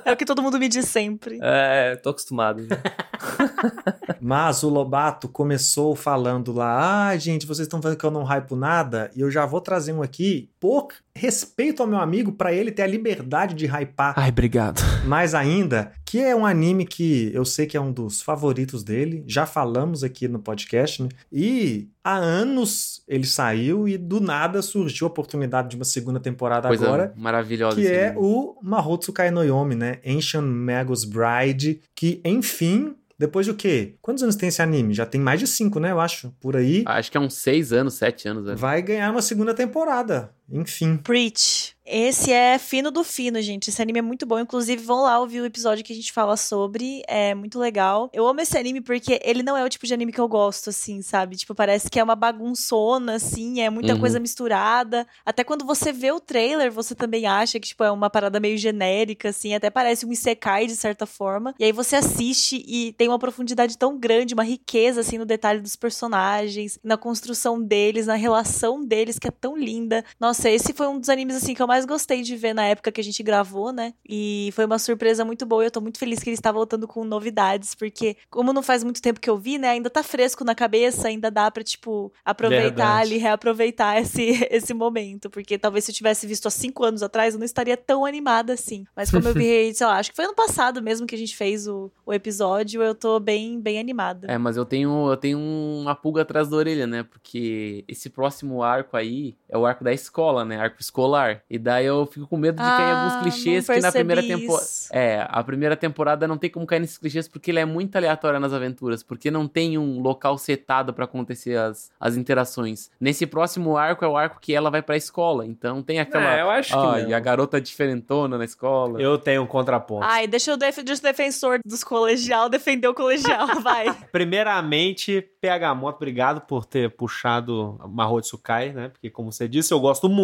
É o que todo mundo me diz sempre. É, tô acostumado. Mas o Lobato começou falando lá: ah, gente, vocês estão vendo que eu não hypo nada, e eu já vou trazer um aqui por respeito ao meu amigo, pra ele ter a liberdade de hypar Ai, obrigado. mais ainda, que é um anime que eu sei que é um dos favoritos dele, já falamos aqui no podcast, né? E há anos ele saiu e do nada surgiu a oportunidade de uma segunda temporada Coisa agora. maravilhosa. Que é anime. o Mahotsu Kai no Yomi, né? Ancient Magus Bride, que enfim, depois de o quê? Quantos anos tem esse anime? Já tem mais de cinco, né? Eu acho, por aí. Acho que é uns 6 anos, 7 anos. né? Vai ganhar uma segunda temporada. Enfim. Preach. Esse é fino do fino, gente. Esse anime é muito bom. Inclusive, vão lá ouvir o episódio que a gente fala sobre. É muito legal. Eu amo esse anime porque ele não é o tipo de anime que eu gosto, assim, sabe? Tipo, parece que é uma bagunçona, assim, é muita Uhum. coisa misturada. Até quando você vê o trailer, você também acha que, tipo, é uma parada meio genérica, assim, até parece um Isekai, de certa forma. E aí você assiste e tem uma profundidade tão grande, uma riqueza, assim, no detalhe dos personagens, na construção deles, na relação deles, que é tão linda. Nossa, esse foi um dos animes, assim, que eu mais gostei de ver na época que a gente gravou, né? E foi uma surpresa muito boa. e Eu tô muito feliz que ele está voltando com novidades, porque, como não faz muito tempo que eu vi, né? Ainda tá fresco na cabeça, ainda dá pra, tipo, aproveitar Verdade. ali, reaproveitar esse, esse momento. Porque talvez se eu tivesse visto há cinco anos atrás, eu não estaria tão animada assim. Mas como eu vi, sei lá, acho que foi ano passado mesmo que a gente fez o, o episódio, eu tô bem, bem animada. É, mas eu tenho, eu tenho uma pulga atrás da orelha, né? Porque esse próximo arco aí é o arco da escola, né? Arco escolar. E daí eu fico com medo de cair Ah, alguns clichês que na primeira temporada. É, a primeira temporada não tem como cair nesses clichês porque ele é muito aleatório nas aventuras, porque não tem um local setado pra acontecer as, as interações. Nesse próximo arco é o arco que ela vai pra escola, então tem aquela. É, eu acho que não. e a garota diferentona na escola. Eu tenho um contraponto. Ai, deixa o, def deixa o defensor dos colegial defender o colegial, vai. Primeiramente, PH Moto, obrigado por ter puxado Mahou Tsukai, né? Porque, como você disse, eu gosto muito.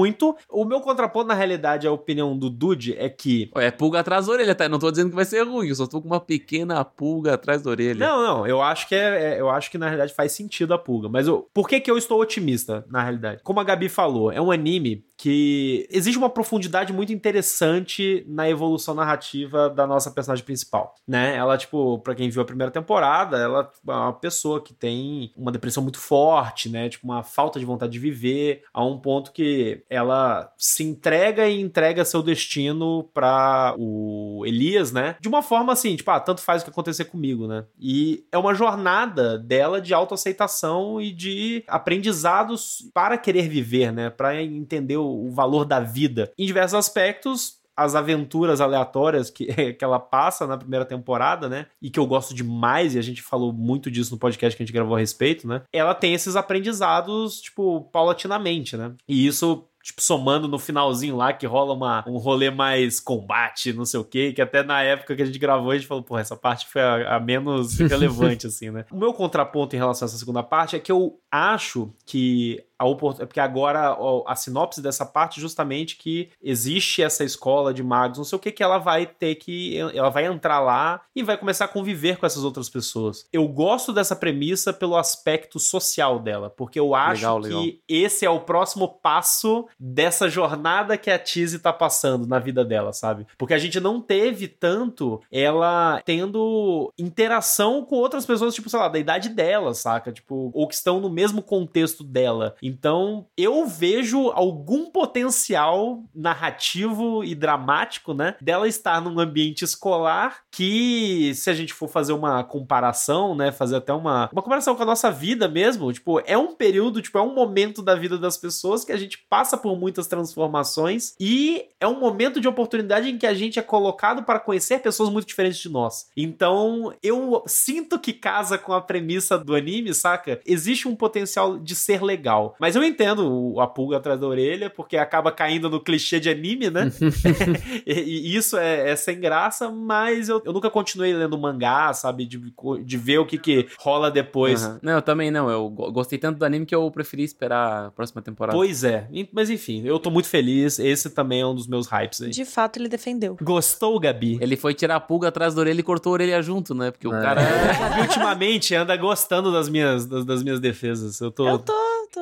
O meu contraponto, na realidade, a opinião do Dude é que. É pulga atrás da orelha, tá? Eu não tô dizendo que vai ser ruim, eu só tô com uma pequena pulga atrás da orelha. Não, não, eu acho que é, é- eu acho que na realidade faz sentido a pulga. Mas eu, por que que eu estou otimista, na realidade? Como a Gabi falou, é um anime que exige uma profundidade muito interessante na evolução narrativa da nossa personagem principal, né? Ela, tipo, pra quem viu a primeira temporada, ela é uma pessoa que tem uma depressão muito forte, né? Tipo, uma falta de vontade de viver, a um ponto que ela se entrega e entrega seu destino pra o Elias, né? De uma forma assim, tipo, ah, tanto faz o que acontecer comigo, né? E é uma jornada dela de autoaceitação e de aprendizados para querer viver, né? Para entender o o valor da vida. Em diversos aspectos, as aventuras aleatórias que, que ela passa na primeira temporada, né? E que eu gosto demais, e a gente falou muito disso no podcast que a gente gravou a respeito, né? Ela tem esses aprendizados, tipo, paulatinamente, né? E isso tipo, somando no finalzinho lá, que rola uma, um rolê mais combate, não sei o quê, que até na época que a gente gravou, a gente falou, pô, essa parte foi a, a menos relevante, assim, né? O meu contraponto em relação a essa segunda parte é que eu acho que a oportunidade. Porque agora a sinopse dessa parte é justamente que existe essa escola de magos, não sei o que, que ela vai ter que. Ela vai entrar lá e vai começar a conviver com essas outras pessoas. Eu gosto dessa premissa pelo aspecto social dela, porque eu acho Legal, que legal. esse é o próximo passo dessa jornada que a Tizzy tá passando na vida dela, sabe? Porque a gente não teve tanto ela tendo interação com outras pessoas, tipo, sei lá, da idade dela, saca? Tipo, ou que estão no mesmo contexto dela. Então, eu vejo algum potencial narrativo e dramático, né? Dela estar num ambiente escolar que, se a gente for fazer uma comparação, né? Fazer até uma, uma comparação com a nossa vida mesmo, tipo, é um período, tipo, é um momento da vida das pessoas que a gente passa por muitas transformações e é um momento de oportunidade em que a gente é colocado para conhecer pessoas muito diferentes de nós. Então, eu sinto que casa com a premissa do anime, saca? Existe um potencial de ser legal. Mas eu entendo o- a pulga atrás da orelha, porque acaba caindo no clichê de anime, né? e, e isso é, é sem graça, mas eu, eu nunca continuei lendo mangá, sabe? De, de ver o que, que rola depois. Aham. Não, eu também não. Eu go- gostei tanto do anime que eu preferi esperar a próxima temporada. Pois é. Mas enfim, eu tô muito feliz. Esse também é um dos meus hypes aí. De fato, ele defendeu. Gostou, Gabi? Ele foi tirar a pulga atrás da orelha e cortou a orelha junto, né? Porque o É. cara Gabi ultimamente anda gostando das minhas, das, das minhas defesas. Eu tô. Eu tô.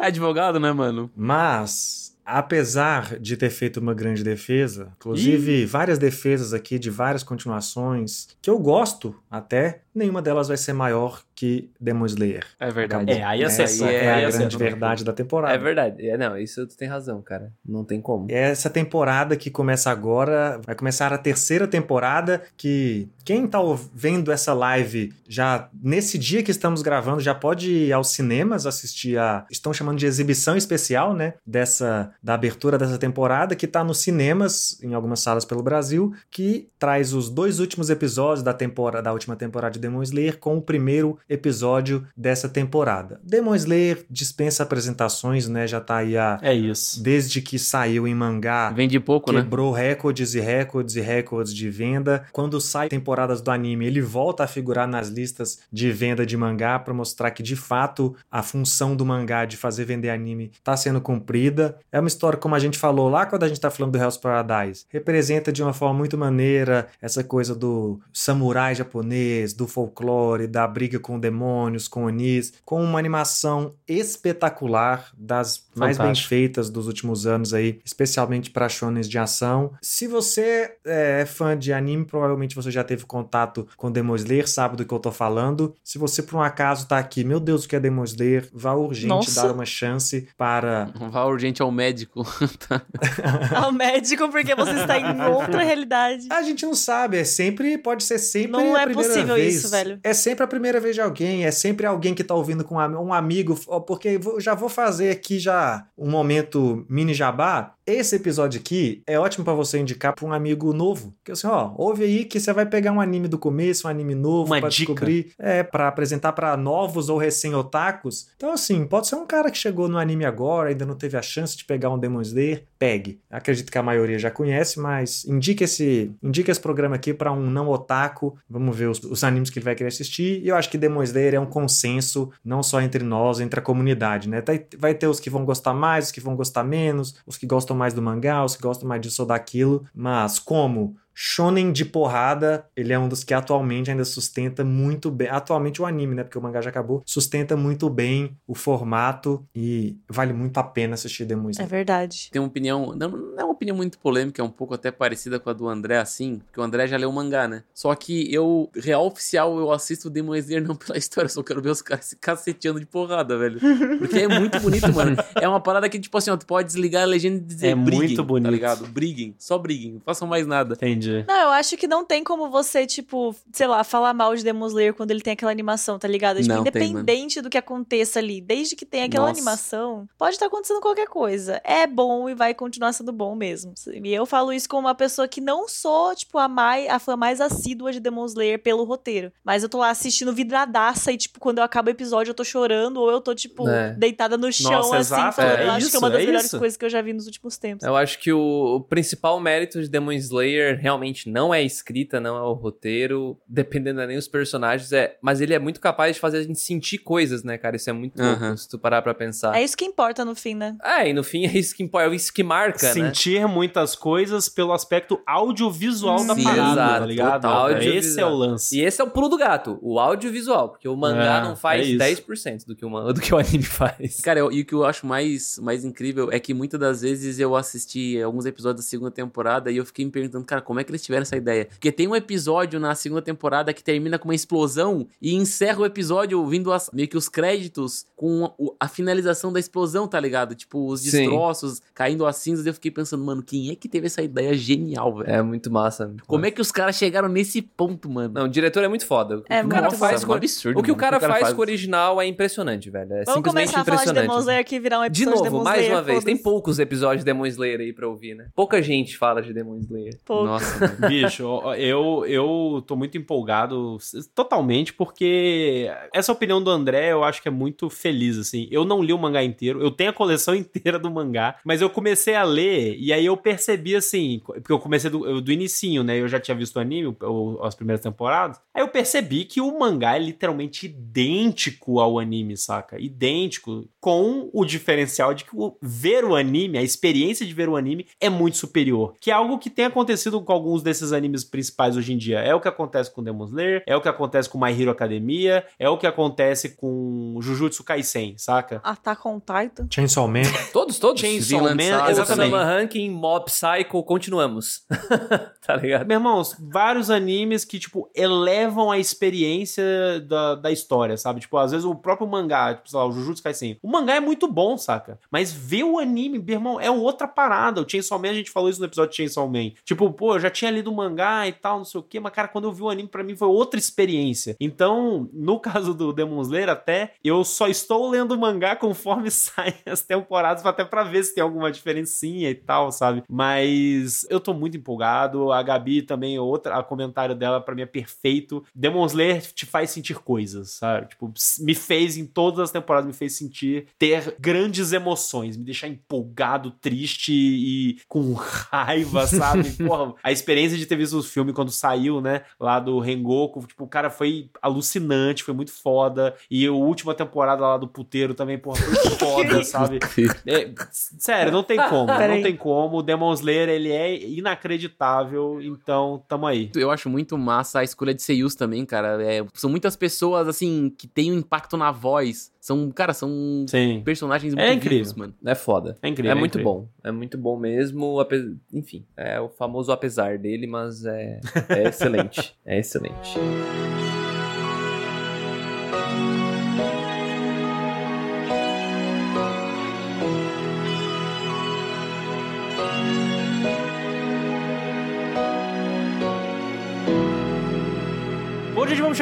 é advogado, né, mano? Mas, apesar de ter feito uma grande defesa, inclusive várias defesas aqui de várias continuações, que eu gosto até, nenhuma delas vai ser maior que Demon Slayer. É verdade. É, aí Essa é, aí a grande verdade da temporada. É verdade. É, não, isso tu tem razão, cara. Não tem como. Essa temporada que começa agora, vai começar a terceira temporada, que quem tá vendo essa live já nesse dia que estamos gravando já pode ir aos cinemas assistir a, estão chamando de exibição especial, né, dessa da abertura dessa temporada que tá nos cinemas em algumas salas pelo Brasil, que traz os dois últimos episódios da temporada da última temporada de Demon Slayer com o primeiro episódio dessa temporada. Demon Slayer dispensa apresentações, né, já tá aí a É isso. desde que saiu em mangá, Vende pouco, né? quebrou recordes e recordes e recordes de venda. Quando sai temporadas do anime, ele volta a figurar nas listas de venda de mangá para mostrar que de fato a função do mangá de fazer vender anime está sendo cumprida. É uma história como a gente falou lá quando a gente tá falando do Hell's Paradise. Representa de uma forma muito maneira essa coisa do samurai japonês, do folclore, da briga com demônios, com onis, com uma animação espetacular das mais bem feitas dos últimos anos aí, especialmente para shonens de ação. Se você é fã de anime, provavelmente você já teve contato com Demon Slayer, sabe do que eu tô falando. Se você por um acaso tá aqui, meu Deus, o que é Demon Slayer? Vá urgente Nossa. dar uma chance para Vá urgente ao médico. Ao médico, porque você está em outra realidade. A gente não sabe, é sempre, pode ser sempre Não a é possível vez. isso, velho. É sempre a primeira vez de alguém, é sempre alguém que tá ouvindo com um am- amigo, porque eu já vou fazer aqui já um momento mini jabá. Esse episódio aqui é ótimo pra você indicar pra um amigo novo. Que assim, ó, ouve aí que você vai pegar um anime do começo, um anime novo dica. descobrir, é, para apresentar pra novos ou recém-otakus. Então assim, pode ser um cara que chegou no anime agora, ainda não teve a chance de pegar um Demon Slayer, pegue. Acredito que a maioria já conhece, mas indique esse, indique esse programa aqui pra um não otaku. Vamos ver os, os animes que ele vai querer assistir. E eu acho que Demon Slayer é um consenso, não só entre nós, entre a comunidade, né? Tá- Vai ter os que vão gostar mais, os que vão gostar menos, os que gostam mais do mangá, os que gostam mais disso ou daquilo. Mas como Shonen de porrada, ele é um dos que atualmente ainda sustenta muito bem. Atualmente o anime, né? Porque o mangá já acabou. Sustenta muito bem o formato e vale muito a pena assistir Demon É Slayer. verdade. Tem uma opinião, não, não é uma opinião muito polêmica, é um pouco até parecida com a do André, assim, porque o André já leu o mangá, né? Só que eu, real oficial, eu assisto o Demon Slayer não pela história, eu só quero ver os caras se caceteando de porrada, velho. Porque é muito bonito, mano. É uma parada que, tipo assim, ó, tu pode desligar a legenda e dizer É briguem, muito bonito. tá ligado? Briguem, só briguem, não façam mais nada. Entendi. Não, eu acho que não tem como você, tipo, sei lá, falar mal de Demon Slayer quando ele tem aquela animação, tá ligado? Tipo, Não tem, independente do que aconteça ali, desde que tenha aquela Nossa. animação, pode estar acontecendo qualquer coisa. É bom e vai continuar sendo bom mesmo. E eu falo isso como uma pessoa que não sou, tipo, a, mai, a fã mais assídua de Demon Slayer pelo roteiro. Mas eu tô lá assistindo vidradaça e, tipo, quando eu acabo o episódio eu tô chorando ou eu tô, tipo, É. deitada no chão, Nossa, assim, exato, falando. é eu acho que é uma das é melhores isso. coisas que eu já vi nos últimos tempos. Eu acho que o, o principal mérito de Demon Slayer realmente não é escrita, não é o roteiro, dependendo é nem os personagens, é, mas ele é muito capaz de fazer a gente sentir coisas, né, cara? Isso é muito louco, se tu parar pra pensar. É isso que importa no fim, né? É, e no fim é isso que importa, é isso que marca, né? Sentir muitas coisas pelo aspecto audiovisual da Sim, parada, exato, tá ligado? total. Esse é o lance. E esse é o pulo do gato, o audiovisual, porque o mangá É, não faz é isso. 10% do que, o, do que o anime faz. Cara, eu- e o que eu acho mais, mais incrível é que muitas das vezes eu assisti alguns episódios da segunda temporada e eu fiquei me perguntando, cara, como é que eles tiveram essa ideia? Porque tem um episódio na segunda temporada que termina com uma explosão e encerra o episódio vindo as- meio que os créditos com o- a finalização da explosão, tá ligado? Tipo, os Sim. destroços caindo as cinzas. E eu fiquei pensando, mano, quem é que teve essa ideia genial, velho? É muito massa. muito Como massa. é que os caras chegaram nesse ponto, mano? Não, o diretor é muito foda. O É que o cara faz com um absurdo. O que o cara, faz, com o original é impressionante, velho. É Vamos simplesmente começar a falar de. Demon Slayer aqui e virar um De episódio de novo, Demon mais Slayer. uma vez, tem poucos episódios de Demon Slayer aí pra ouvir, né? Pouca gente fala de Demon Slayer. Pouco. Nossa, Bicho, eu, eu tô muito empolgado totalmente porque essa opinião do André eu acho que é muito feliz, assim. Eu não li o mangá inteiro, eu tenho a coleção inteira do mangá, mas eu comecei a ler e aí eu percebi, assim, porque eu comecei do, do inicinho, né? Eu já tinha visto o anime, as primeiras temporadas. Aí eu percebi que o mangá é literalmente idêntico ao anime, saca? Idêntico, com o diferencial de que o- ver o anime, a experiência de ver o anime é muito superior. Que é algo que tem acontecido com alguns desses animes principais hoje em dia. É o que acontece com Demon Slayer, é o que acontece com My Hero Academia, é o que acontece com Jujutsu Kaisen, saca? Attack on Titan. Chainsaw Man. Todos, todos. Chainsaw Vinland Man, Saga exatamente. Ranking, Mob Psycho, continuamos. tá ligado? Meu irmãos, vários animes que, tipo, elevam a experiência da, da história, sabe? Tipo, às vezes o próprio mangá, tipo, sei lá, o Jujutsu Kaisen. O mangá é muito bom, saca? Mas ver o anime, meu irmão, é outra parada. O Chainsaw Man, a gente falou isso no episódio de Chainsaw Man. Tipo, pô, eu já tinha lido o mangá e tal, não sei o quê, mas, cara, quando eu vi o anime, pra mim foi outra experiência. Então, no caso do Demon Slayer, até, eu só estou lendo o mangá conforme saem as temporadas, até pra ver se tem alguma diferencinha e tal, sabe? Mas eu tô muito empolgado. A Gabi também, outra, a comentário dela pra mim é perfeito. Demon Slayer te faz sentir coisas, sabe? Tipo, me fez em todas as temporadas, me fez sentir, ter grandes emoções, me deixar empolgado, triste e com raiva, sabe? Porra, a experiência de ter visto o filme quando saiu, né? Lá do Rengoku, tipo, o cara foi alucinante, foi muito foda. E a última temporada lá do puteiro também, porra, foi foda, sabe? É, sério, não tem como, não tem como. O Demon Slayer, ele é inacreditável, então tamo aí. Eu acho muito massa a escolha de seiyus também, cara. É, são muitas pessoas, assim, que têm um impacto na voz. São, cara, são Sim. personagens muito É incrível. vivos, mano. É foda. É incrível. É muito incrível. bom. É muito bom mesmo. ape- Enfim, é o famoso apesar dele, mas é, é excelente. É excelente.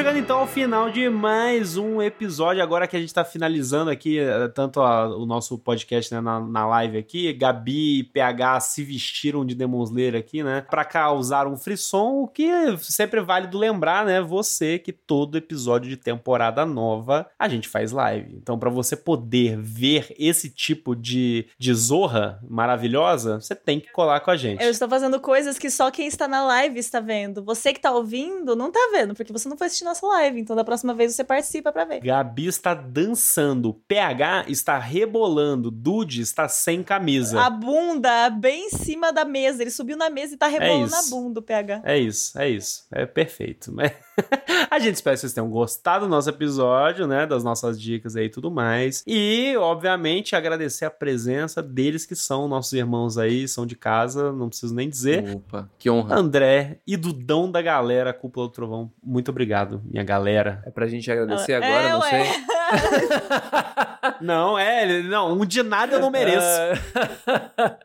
Chegando então ao final de mais um episódio. Agora que a gente tá finalizando aqui, eh, tanto a- o nosso podcast né, na, na live aqui, Gabi e PH se vestiram de Demon Slayer aqui, né? Pra causar um frisson, o que é sempre válido lembrar, né? Você que todo episódio de temporada nova a gente faz live. Então, pra você poder ver esse tipo de, de zorra maravilhosa, você tem que colar com a gente. Eu estou fazendo coisas que só quem está na live está vendo. Você que está ouvindo não tá vendo, porque você não foi assistir nossa live. Então da próxima vez você participa pra ver. Gabi está dançando, PH está rebolando, Dude está sem camisa. A bunda bem em cima da mesa. Ele subiu na mesa e tá rebolando na isso. bunda, o PH. É isso, é isso. É perfeito. Mas a gente espera que vocês tenham gostado do nosso episódio, né? Das nossas dicas aí e tudo mais. E, obviamente, agradecer a presença deles que são nossos irmãos aí, são de casa, não preciso nem dizer. Opa, que honra. André e Dudão da galera, Cúpula do Trovão. Muito obrigado, minha galera. É pra gente agradecer É, agora, não ué. sei. Não, é, não, um de nada eu não mereço.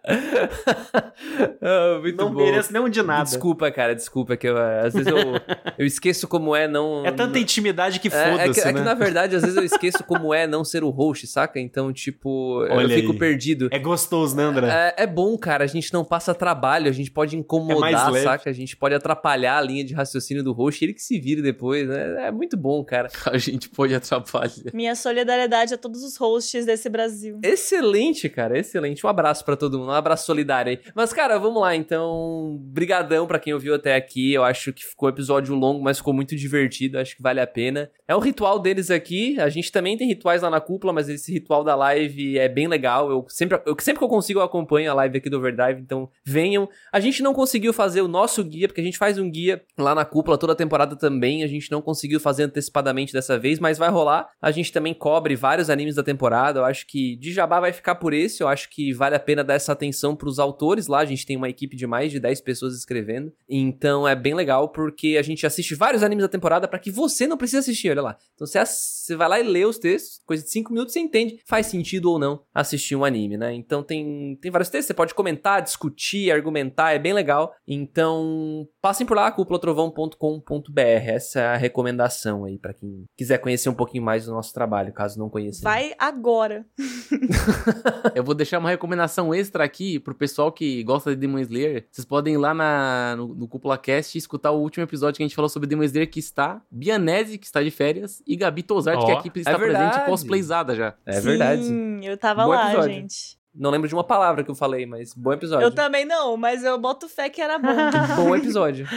Ah, muito não bom. mereço nem um de nada. Desculpa, cara, desculpa, que eu, às vezes eu, eu esqueço como é não... É tanta intimidade que É, é, foda-se, que, é que, né? na verdade, às vezes eu esqueço como é não ser o host, saca? Então, tipo, eu Olha fico aí. perdido. É gostoso, né, André? É, é bom, cara, a gente não passa trabalho, a gente pode É incomodar, leve. saca? A gente pode atrapalhar a linha de raciocínio do host, ele que se vire depois, né? É muito bom, cara. A gente pode atrapalhar. Minha solidariedade a todos os hosts desse Brasil. Excelente, cara, excelente. Um abraço pra todo mundo, um abraço solidário aí. Mas, cara, vamos lá, então. Brigadão pra quem ouviu até aqui. Eu acho que ficou um episódio longo, mas ficou muito divertido. Acho que vale a pena. É o ritual deles aqui. A gente também tem rituais lá na cúpula, mas esse ritual da live é bem legal. Eu sempre, eu, sempre que eu consigo, eu acompanho a live aqui do Overdrive, então venham. A gente não conseguiu fazer o nosso guia, porque a gente faz um guia lá na cúpula toda a temporada também. A gente não conseguiu fazer antecipadamente dessa vez, mas vai rolar. A gente também cobre vários animes da temporada. Eu acho que de Jabá vai ficar por esse. Eu acho que vale a pena dar essa atenção pros autores lá. A gente tem uma equipe de mais de 10 pessoas escrevendo. Então é bem legal porque a gente assiste vários animes da temporada para que você não precise assistir, olha lá. Então você, você vai lá e lê os textos, coisa de 5 minutos você entende faz sentido ou não assistir um anime, né? Então tem, tem vários textos, você pode comentar, discutir, argumentar, é bem legal. Então passem por lá, cúpulatrovão.com.br. Essa é a recomendação aí para quem quiser conhecer um pouquinho mais do nosso trabalho, caso não conheça. Vai agora. Eu vou deixar uma recomendação extra aqui pro pessoal que gosta de Demon Slayer. Vocês podem ir lá na, no, no Cúpula Cast e escutar o último episódio que a gente falou sobre Demon Slayer, que está Bianese, que está de férias, e Gabi Tozart, Ó, que aqui está é verdade. presente cosplayzada já. É verdade. Sim, eu tava Bom lá, episódio. gente. Não lembro de uma palavra que eu falei, mas bom episódio. Eu também não, mas eu boto fé que era bom. Bom episódio.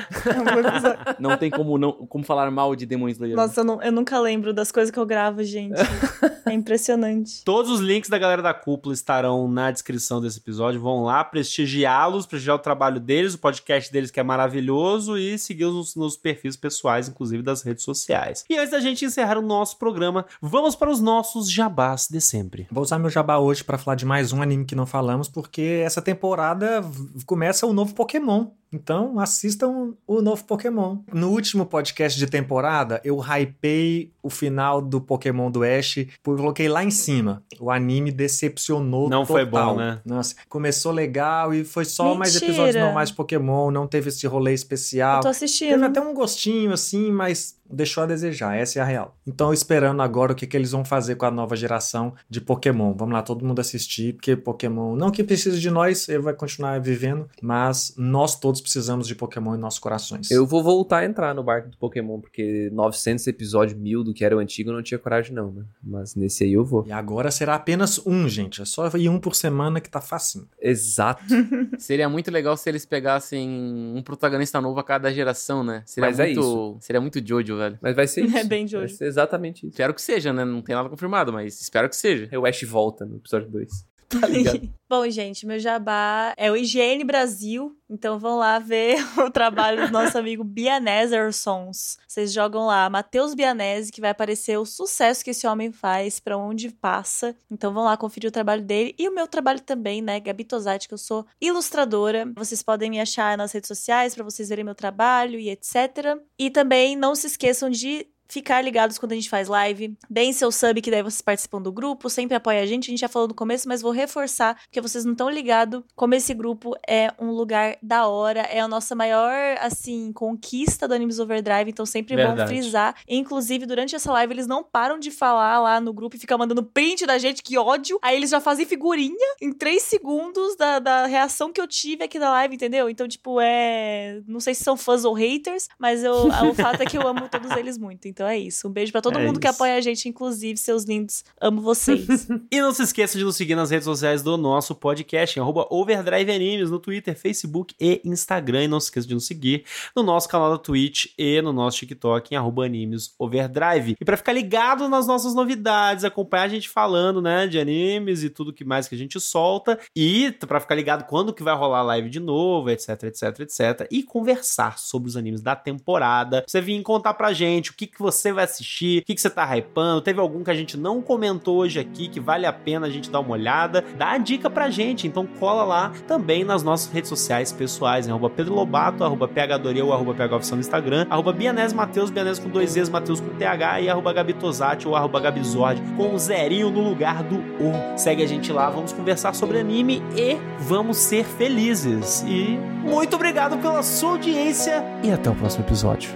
Não tem como, não, como falar mal de Demon Slayer. Nossa, eu, não- eu nunca lembro das coisas que eu gravo, gente. É impressionante. Todos os links da galera da cúpula estarão na descrição desse episódio. Vão lá prestigiá-los, prestigiar o trabalho deles, o podcast deles que é maravilhoso e segui-los nos, nos perfis pessoais, inclusive das redes sociais. E antes da gente encerrar o nosso programa, vamos para os nossos jabás de sempre. Vou usar meu jabá hoje pra falar de mais um anime que não falamos, porque essa temporada começa o novo Pokémon. Então, assistam o novo Pokémon. No último podcast de temporada, eu hypei o final do Pokémon do Ash, coloquei lá em cima. O anime decepcionou Não foi total. bom, né? Nossa, começou legal e foi só mais Mentira. episódios normais de Pokémon, não teve esse rolê especial. Eu tô Teve assistindo. até um gostinho assim, mas deixou a desejar, essa é a real. Então, esperando agora o que, que eles vão fazer com a nova geração de Pokémon. Vamos lá, todo mundo assistir, porque Pokémon, não que precise de nós, ele vai continuar vivendo, mas nós todos precisamos de Pokémon em nossos corações. Eu vou voltar a entrar no barco do Pokémon, porque 900 episódios, mil do que era o antigo, eu não tinha coragem não, né? Mas nesse aí eu vou. E agora será apenas um, gente. É só ir um por semana que tá facinho. Exato. Seria muito legal se eles pegassem um protagonista novo a cada geração, né? Seria Mas é muito, isso. Seria muito Jojo, velho. Mas vai ser isso. É bem de Vai hoje. ser exatamente isso. Espero que seja, né? Não tem nada confirmado, mas espero que seja. O Ash volta no episódio 2. Tá ligado? Bom, gente, meu jabá é o IGN Brasil. Então vão lá ver o trabalho do nosso amigo Bianeser Sons. Vocês jogam lá Matheus Bianese, que vai aparecer o sucesso que esse homem faz, pra onde passa. Então vão lá conferir o trabalho dele e o meu trabalho também, né? Gabi Tosati, que eu sou ilustradora. Vocês podem me achar nas redes sociais pra vocês verem meu trabalho e etc. E também não se esqueçam de ficar ligados quando a gente faz live. Deem seu sub, que daí vocês participam do grupo, sempre apoia a gente. A gente já falou no começo, mas vou reforçar, porque vocês não estão ligados como esse grupo é um lugar da hora, é a nossa maior, assim, conquista do Animes Overdrive, então sempre Verdade. frisar. Inclusive, durante essa live, eles não param de falar lá no grupo e ficam mandando print da gente, que ódio. Aí eles já fazem figurinha em três segundos da, da reação que eu tive aqui na live, entendeu? Então, tipo, é. Não sei se são fãs ou haters, mas eu, o fato é que eu amo todos eles muito. Então é isso. Um beijo pra todo É mundo que isso. apoia a gente, inclusive seus lindos. Amo vocês. E não se esqueça de nos seguir nas redes sociais do nosso podcast, em arroba Overdrive Animes, no Twitter, Facebook e Instagram. E não se esqueça de nos seguir no nosso canal da Twitch e no nosso TikTok, em arroba Animes Overdrive. E pra ficar ligado nas nossas novidades, acompanhar a gente falando, né, de animes e tudo que mais que a gente solta. E pra ficar ligado quando que vai rolar a live de novo, etc, etc, etc. E conversar sobre os animes da temporada. Você vir contar pra gente o que, que você vai assistir, o que, que você tá hypando. Teve algum que a gente não comentou hoje aqui que vale a pena a gente dar uma olhada. Dá a dica pra gente, então cola lá também nas nossas redes sociais pessoais, em arroba Pedro Lobato, arroba PHDoreu, ou arroba PHOfficial no Instagram, arroba Bianese Mateus, Bianese com dois Z's, Mateus com TH e arroba Gabi Tosati ou arroba Gabizord com um zerinho no lugar do O. Segue a gente lá, vamos conversar sobre anime e vamos ser felizes. E muito obrigado pela sua audiência e até o próximo episódio.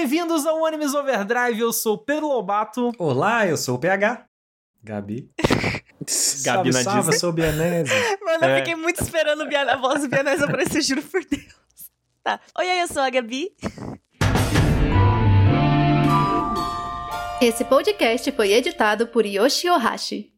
Bem-vindos ao Animes Overdrive, eu sou Pedro Lobato. Olá, eu sou o PH. Gabi. Gabi salve, na salve, Disney. sou Bianese. Mano, eu É. fiquei muito esperando a voz do Bianese aparecer, juro por Deus. Tá. Oi, eu sou a Gabi. Esse podcast foi editado por Yoshi Ohashi.